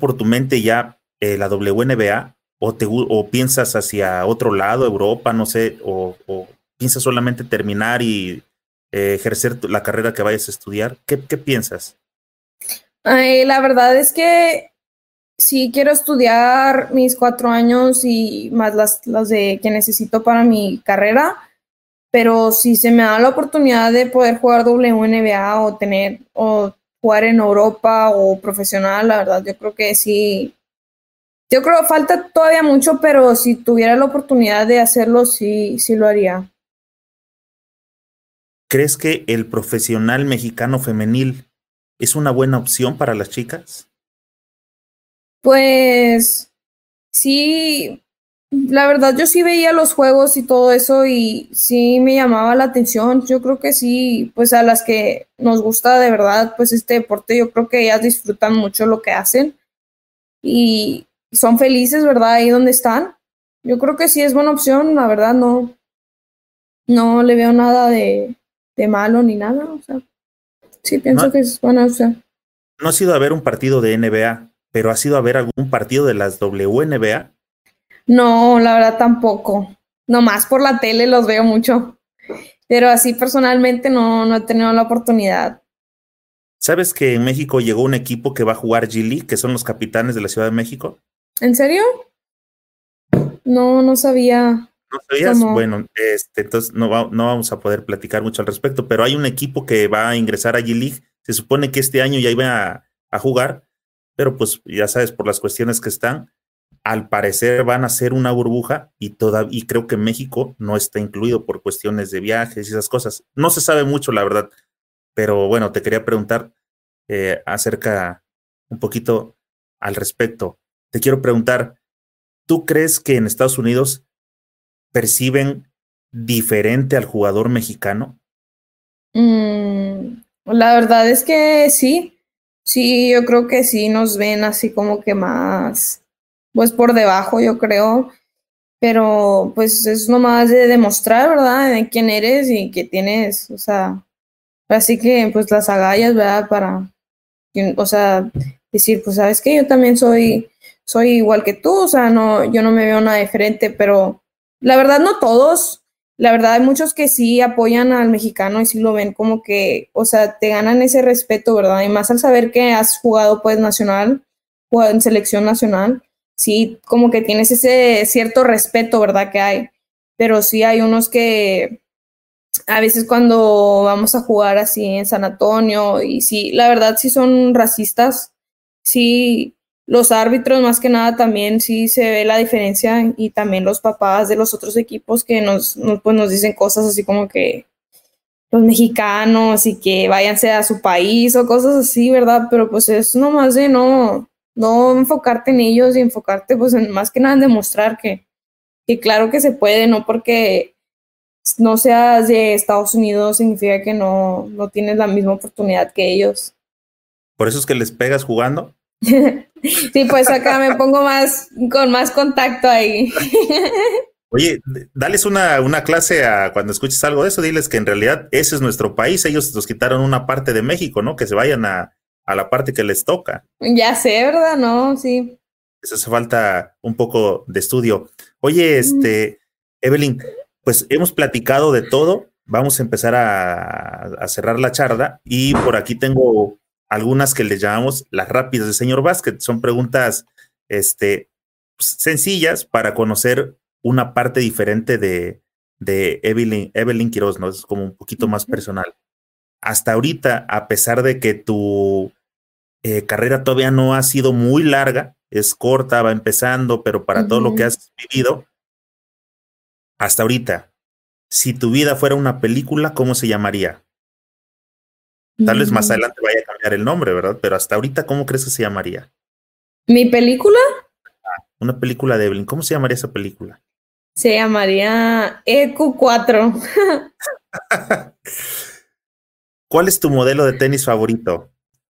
por tu mente ya eh, la WNBA o, te, o piensas hacia otro lado, Europa, no sé, o, o piensas solamente terminar y eh, ejercer la carrera que vayas a estudiar? ¿Qué, qué piensas? La verdad es que sí quiero estudiar mis cuatro años y más las, las de que necesito para mi carrera pero si se me da la oportunidad de poder jugar WNBA o tener o jugar en Europa o profesional, la verdad, yo creo que sí. Yo creo falta todavía mucho, pero si tuviera la oportunidad de hacerlo, sí, sí lo haría. ¿Crees que el profesional mexicano femenil es una buena opción para las chicas? Pues sí, la verdad, yo sí veía los juegos y todo eso y sí me llamaba la atención. Yo creo que sí, pues a las que nos gusta de verdad, pues este deporte, yo creo que ellas disfrutan mucho lo que hacen y son felices, ¿verdad? Ahí donde están. Yo creo que sí es buena opción, la verdad, no, no le veo nada de, de malo ni nada. O sea, sí pienso que es buena opción. No ha sido a ver un partido de NBA, pero ha sido a ver algún partido de las WNBA. No, la verdad tampoco. Nomás por la tele los veo mucho. Pero así personalmente no, no he tenido la oportunidad. ¿Sabes que en México llegó un equipo que va a jugar Gili, que son los capitanes de la Ciudad de México? ¿En serio? No, no sabía. ¿No sabías? Bueno, este, entonces no, va, no vamos a poder platicar mucho al respecto, pero hay un equipo que va a ingresar a G-League. Se supone que este año ya iba a, a jugar, pero pues ya sabes, por las cuestiones que están, al parecer van a ser una burbuja y, toda, y creo que México no está incluido por cuestiones de viajes y esas cosas. No se sabe mucho, la verdad, pero bueno, te quería preguntar eh, acerca un poquito al respecto. Te quiero preguntar, ¿tú crees que en Estados Unidos perciben diferente al jugador mexicano? Mm, la verdad es que sí, sí, yo creo que sí nos ven así como que más pues por debajo, yo creo. Pero pues es nomás de demostrar, ¿verdad? De quién eres y que tienes, o sea, así que pues las agallas, ¿verdad? Para, o sea, decir, pues sabes que yo también soy, soy igual que tú, o sea, no, yo no me veo nada diferente, pero la verdad no todos, la verdad hay muchos que sí apoyan al mexicano y sí lo ven como que, o sea, te ganan ese respeto, ¿verdad? Y más al saber que has jugado pues nacional, en selección nacional, sí, como que tienes ese cierto respeto, ¿verdad? Que hay, pero sí hay unos que a veces cuando vamos a jugar así en San Antonio y sí, la verdad sí son racistas, sí, los árbitros más que nada también sí se ve la diferencia y también los papás de los otros equipos que nos, pues nos dicen cosas así como que los mexicanos y que váyanse a su país o cosas así, ¿verdad? Pero pues es nomás de no, no enfocarte en ellos y enfocarte pues en más que nada en demostrar que, que claro que se puede, no porque no seas de Estados Unidos significa que no, no tienes la misma oportunidad que ellos. ¿Por eso es que les pegas jugando? Sí, pues acá me pongo más con más contacto ahí. Oye, dales una, una clase a cuando escuches algo de eso, diles que en realidad ese es nuestro país, ellos nos quitaron una parte de México, ¿no? Que se vayan a, a la parte que les toca. Ya sé, ¿verdad? No, sí. Eso hace falta un poco de estudio. Oye, este, Evelyn, pues hemos platicado de todo. Vamos a empezar a, cerrar la charla y por aquí tengo algunas que le llamamos las rápidas de señor Vázquez. Son preguntas este, pues, sencillas para conocer una parte diferente de, de Evelyn, Evelyn Quiroz, ¿no? Es como un poquito más personal. Hasta ahorita, a pesar de que tu eh, carrera todavía no ha sido muy larga, es corta, va empezando, pero para todo lo que has vivido, hasta ahorita, si tu vida fuera una película, ¿cómo se llamaría? Tal vez más adelante vaya a cambiar el nombre, ¿verdad? Pero hasta ahorita, ¿cómo crees que se llamaría? ¿Mi película? Una película de Evelyn. ¿Cómo se llamaría esa película? Se llamaría EQ4. ¿Cuál es tu modelo de tenis favorito?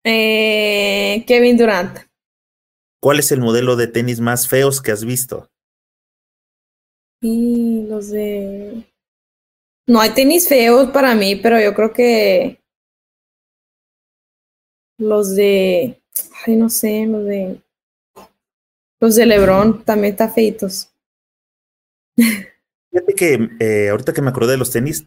Eh, Kevin Durant. ¿Cuál es el modelo de tenis más feos que has visto? Y los de... No hay tenis feos para mí, pero yo creo que los de... Ay, no sé, los de... Los de Lebron también están feitos. Fíjate que eh, ahorita que me acordé de los tenis,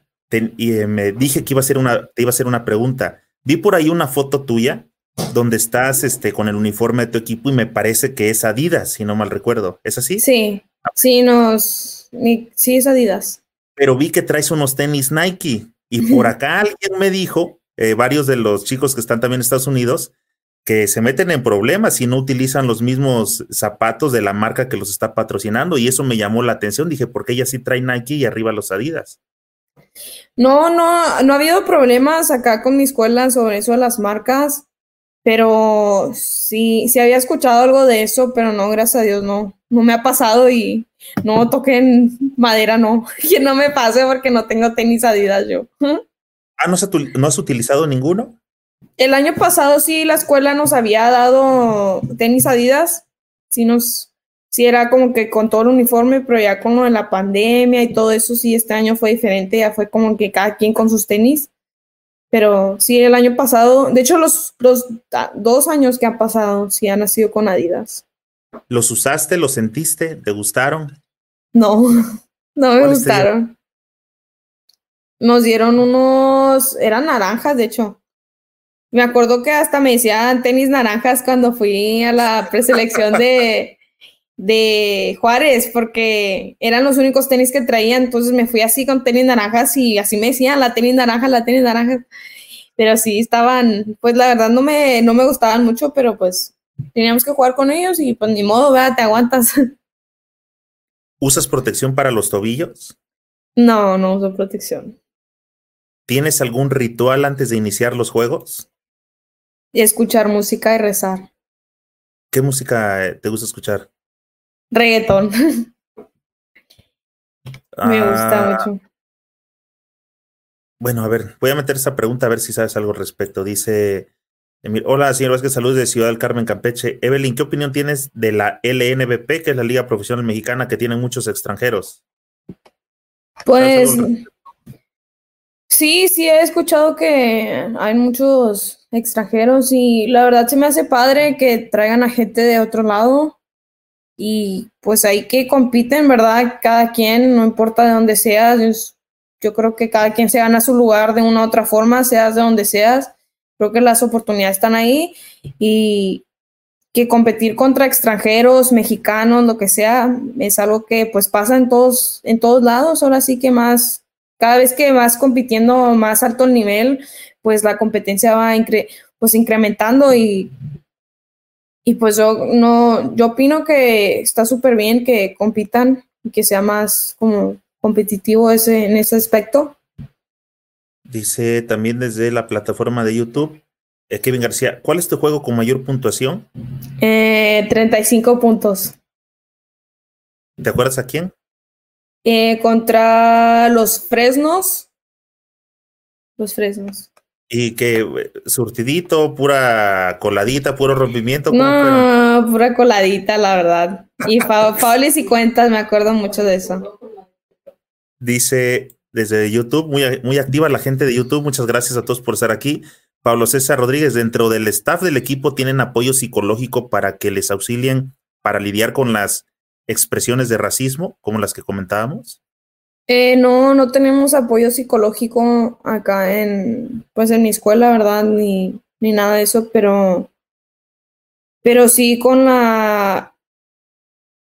y eh, me dije que iba a ser una, te iba a hacer una pregunta. Vi por ahí una foto tuya donde estás este, con el uniforme de tu equipo y me parece que es Adidas, si no mal recuerdo. ¿Es así? Sí, sí, nos, sí es Adidas. Pero vi que traes unos tenis Nike y por acá alguien me dijo, eh, varios de los chicos que están también en Estados Unidos, que se meten en problemas si no utilizan los mismos zapatos de la marca que los está patrocinando y eso me llamó la atención. Dije, ¿por qué ella sí trae Nike y arriba los Adidas? No, no, no ha habido problemas acá con mi escuela sobre eso de las marcas, pero sí, sí había escuchado algo de eso, pero no, gracias a Dios, no, no me ha pasado y no toquen madera, no, que no me pase porque no tengo tenis Adidas yo. Ah, ¿no, ¿no has utilizado ninguno? El año pasado sí la escuela nos había dado tenis Adidas, sí nos sí era como que con todo el uniforme, pero ya con lo de la pandemia y todo eso, sí, este año fue diferente, ya fue como que cada quien con sus tenis. Pero sí, el año pasado, de hecho, los, los dos años que han pasado, sí han nacido con Adidas. ¿Los usaste? ¿Los sentiste? ¿Te gustaron? No, no me gustaron. Nos dieron unos, eran naranjas, de hecho. Me acuerdo que hasta me decían tenis naranjas cuando fui a la preselección de, de Juárez porque eran los únicos tenis que traían, entonces me fui así con tenis naranjas y así me decían la tenis naranja, la tenis naranja, pero sí estaban, pues la verdad no me, no me gustaban mucho, pero pues teníamos que jugar con ellos y pues ni modo, vea, te aguantas. ¿Usas protección para los tobillos? No, no uso protección. ¿Tienes algún ritual antes de iniciar los juegos? Escuchar música y rezar. ¿Qué música te gusta escuchar? Reggaetón. Me gusta ah. mucho. Bueno, a ver, voy a meter esa pregunta a ver si sabes algo al respecto. Dice, hola, señor Vázquez, saludos de Ciudad del Carmen, Campeche. Evelyn, ¿qué opinión tienes de la LNBP, que es la Liga Profesional Mexicana, que tiene muchos extranjeros? Pues sí, sí he escuchado que hay muchos extranjeros y la verdad se me hace padre que traigan a gente de otro lado y pues ahí que compiten, ¿verdad? Cada quien, no importa de dónde seas, yo creo que cada quien se gana su lugar de una u otra forma, seas de donde seas, creo que las oportunidades están ahí y que competir contra extranjeros, mexicanos, lo que sea, es algo que pues pasa en todos, en todos lados, ahora sí que más, cada vez que vas compitiendo más alto el nivel, pues la competencia va pues incrementando y y pues yo no, yo opino que está súper bien que compitan y que sea más como competitivo ese, en ese aspecto. Dice también desde la plataforma de YouTube, eh, Kevin García, ¿cuál es tu juego con mayor puntuación? Eh, 35 puntos. ¿Te acuerdas a quién? Eh, contra los Fresnos. Los Fresnos. Y que eh, surtidito, pura coladita, puro rompimiento. No, pura coladita, la verdad. Y faules y cuentas, me acuerdo mucho de eso. Dice desde YouTube, muy, muy activa la gente de YouTube. Muchas gracias a todos por estar aquí. Pablo César Rodríguez, dentro del staff del equipo tienen apoyo psicológico para que les auxilien para lidiar con las expresiones de racismo, como las que comentábamos. Eh, no, no tenemos apoyo psicológico acá en, pues en mi escuela, ¿verdad? Ni, ni nada de eso, pero, pero sí con la,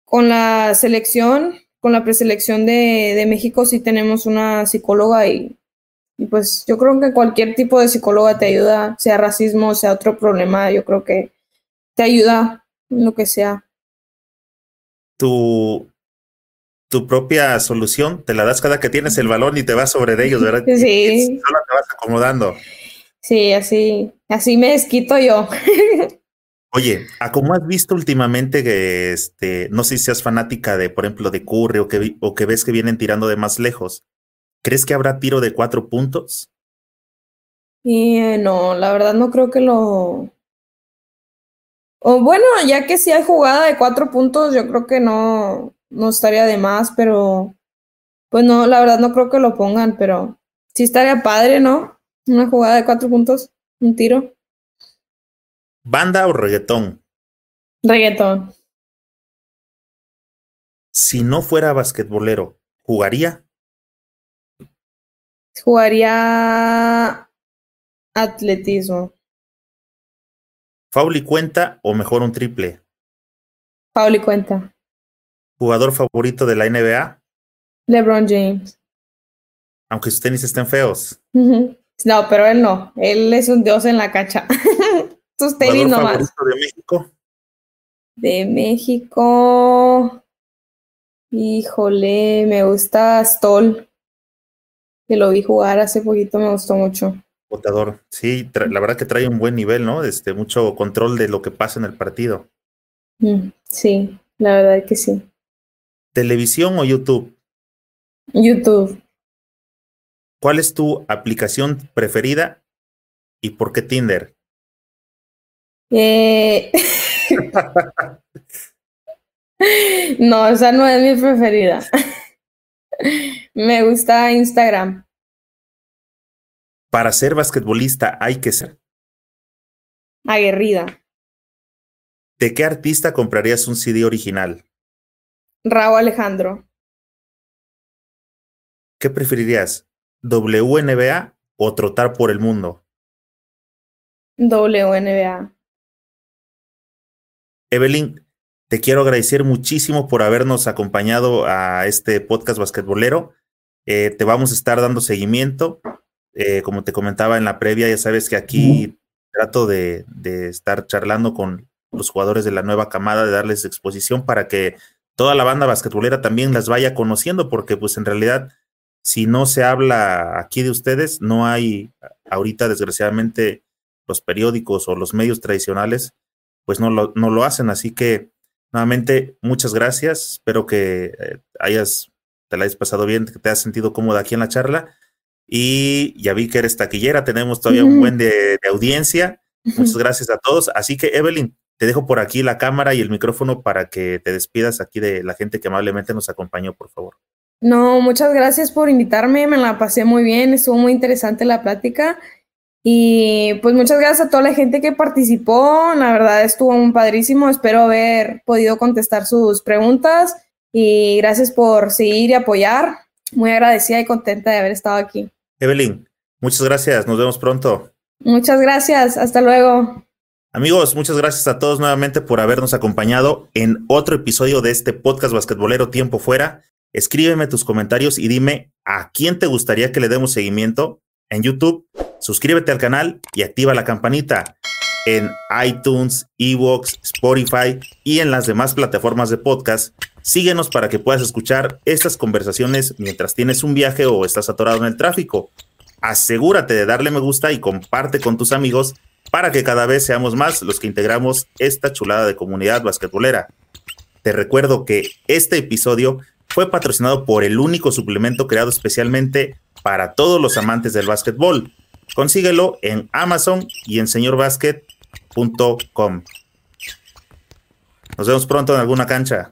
con la selección, con la preselección de, México sí tenemos una psicóloga y, y pues yo creo que cualquier tipo de psicóloga te ayuda, sea racismo, sea otro problema, yo creo que te ayuda en lo que sea. Tu, tu propia solución, te la das cada que tienes el balón y te vas sobre ellos, ¿verdad? Sí. solo te vas acomodando. Sí, así, así me desquito yo. Oye, ¿a cómo has visto últimamente que este, no sé si seas fanática de, por ejemplo, de Curry o que, o que ves que vienen tirando de más lejos? ¿Crees que habrá tiro de cuatro puntos? Y eh, no, la verdad no creo que lo. O bueno, ya que si hay jugada de cuatro puntos, yo creo que no, no estaría de más, pero pues no, la verdad no creo que lo pongan, pero sí estaría padre, ¿no? Una jugada de cuatro puntos, un tiro. ¿Banda o reggaetón? Reggaetón. Si no fuera basquetbolero, ¿jugaría? Jugaría atletismo. ¿Fauli cuenta o mejor un triple? Fauli cuenta. ¿Jugador favorito de la NBA? LeBron James. Aunque sus tenis estén feos. No, pero él no. Él es un dios en la cacha. sus tenis nomás. favorito de México? De México. Híjole, me gusta Stoll. Que lo vi jugar hace poquito, me gustó mucho. Votador, sí, la verdad que trae un buen nivel, ¿no? Este, mucho control de lo que pasa en el partido. Mm, sí, la verdad que sí. ¿Televisión o YouTube? YouTube. ¿Cuál es tu aplicación preferida y por qué Tinder? Eh... no, esa no es mi preferida. Me gusta Instagram. Para ser basquetbolista hay que ser aguerrida. ¿De qué artista comprarías un CD original? Raúl Alejandro. ¿Qué preferirías? ¿WNBA o trotar por el mundo? WNBA. Evelyn, te quiero agradecer muchísimo por habernos acompañado a este podcast basquetbolero. Eh, te vamos a estar dando seguimiento. Eh, como te comentaba en la previa, ya sabes que aquí trato de, de, estar charlando con los jugadores de la nueva camada, de darles exposición para que toda la banda basquetbolera también las vaya conociendo, porque pues en realidad si no se habla aquí de ustedes, no hay ahorita desgraciadamente los periódicos o los medios tradicionales, pues no lo, no lo hacen. Así que nuevamente, muchas gracias. Espero que eh, hayas, te la hayas pasado bien, que te hayas sentido cómoda aquí en la charla. Y ya vi que eres taquillera, tenemos todavía un buen de, de audiencia. Muchas gracias a todos. Así que, Evelyn, te dejo por aquí la cámara y el micrófono para que te despidas aquí de la gente que amablemente nos acompañó, por favor. No, muchas gracias por invitarme, me la pasé muy bien, estuvo muy interesante la plática. Y pues muchas gracias a toda la gente que participó, la verdad estuvo muy padrísimo, espero haber podido contestar sus preguntas y gracias por seguir y apoyar, muy agradecida y contenta de haber estado aquí. Evelyn, muchas gracias, nos vemos pronto. Muchas gracias, hasta luego. Amigos, muchas gracias a todos nuevamente por habernos acompañado en otro episodio de este podcast basquetbolero Tiempo Fuera. Escríbeme tus comentarios y dime a quién te gustaría que le demos seguimiento en YouTube. Suscríbete al canal y activa la campanita en iTunes, Evox, Spotify y en las demás plataformas de podcast. Síguenos para que puedas escuchar estas conversaciones mientras tienes un viaje o estás atorado en el tráfico. Asegúrate de darle me gusta y comparte con tus amigos para que cada vez seamos más los que integramos esta chulada de comunidad basquetbolera. Te recuerdo que este episodio fue patrocinado por el único suplemento creado especialmente para todos los amantes del básquetbol. Consíguelo en Amazon y en señorbasket.com. Nos vemos pronto en alguna cancha.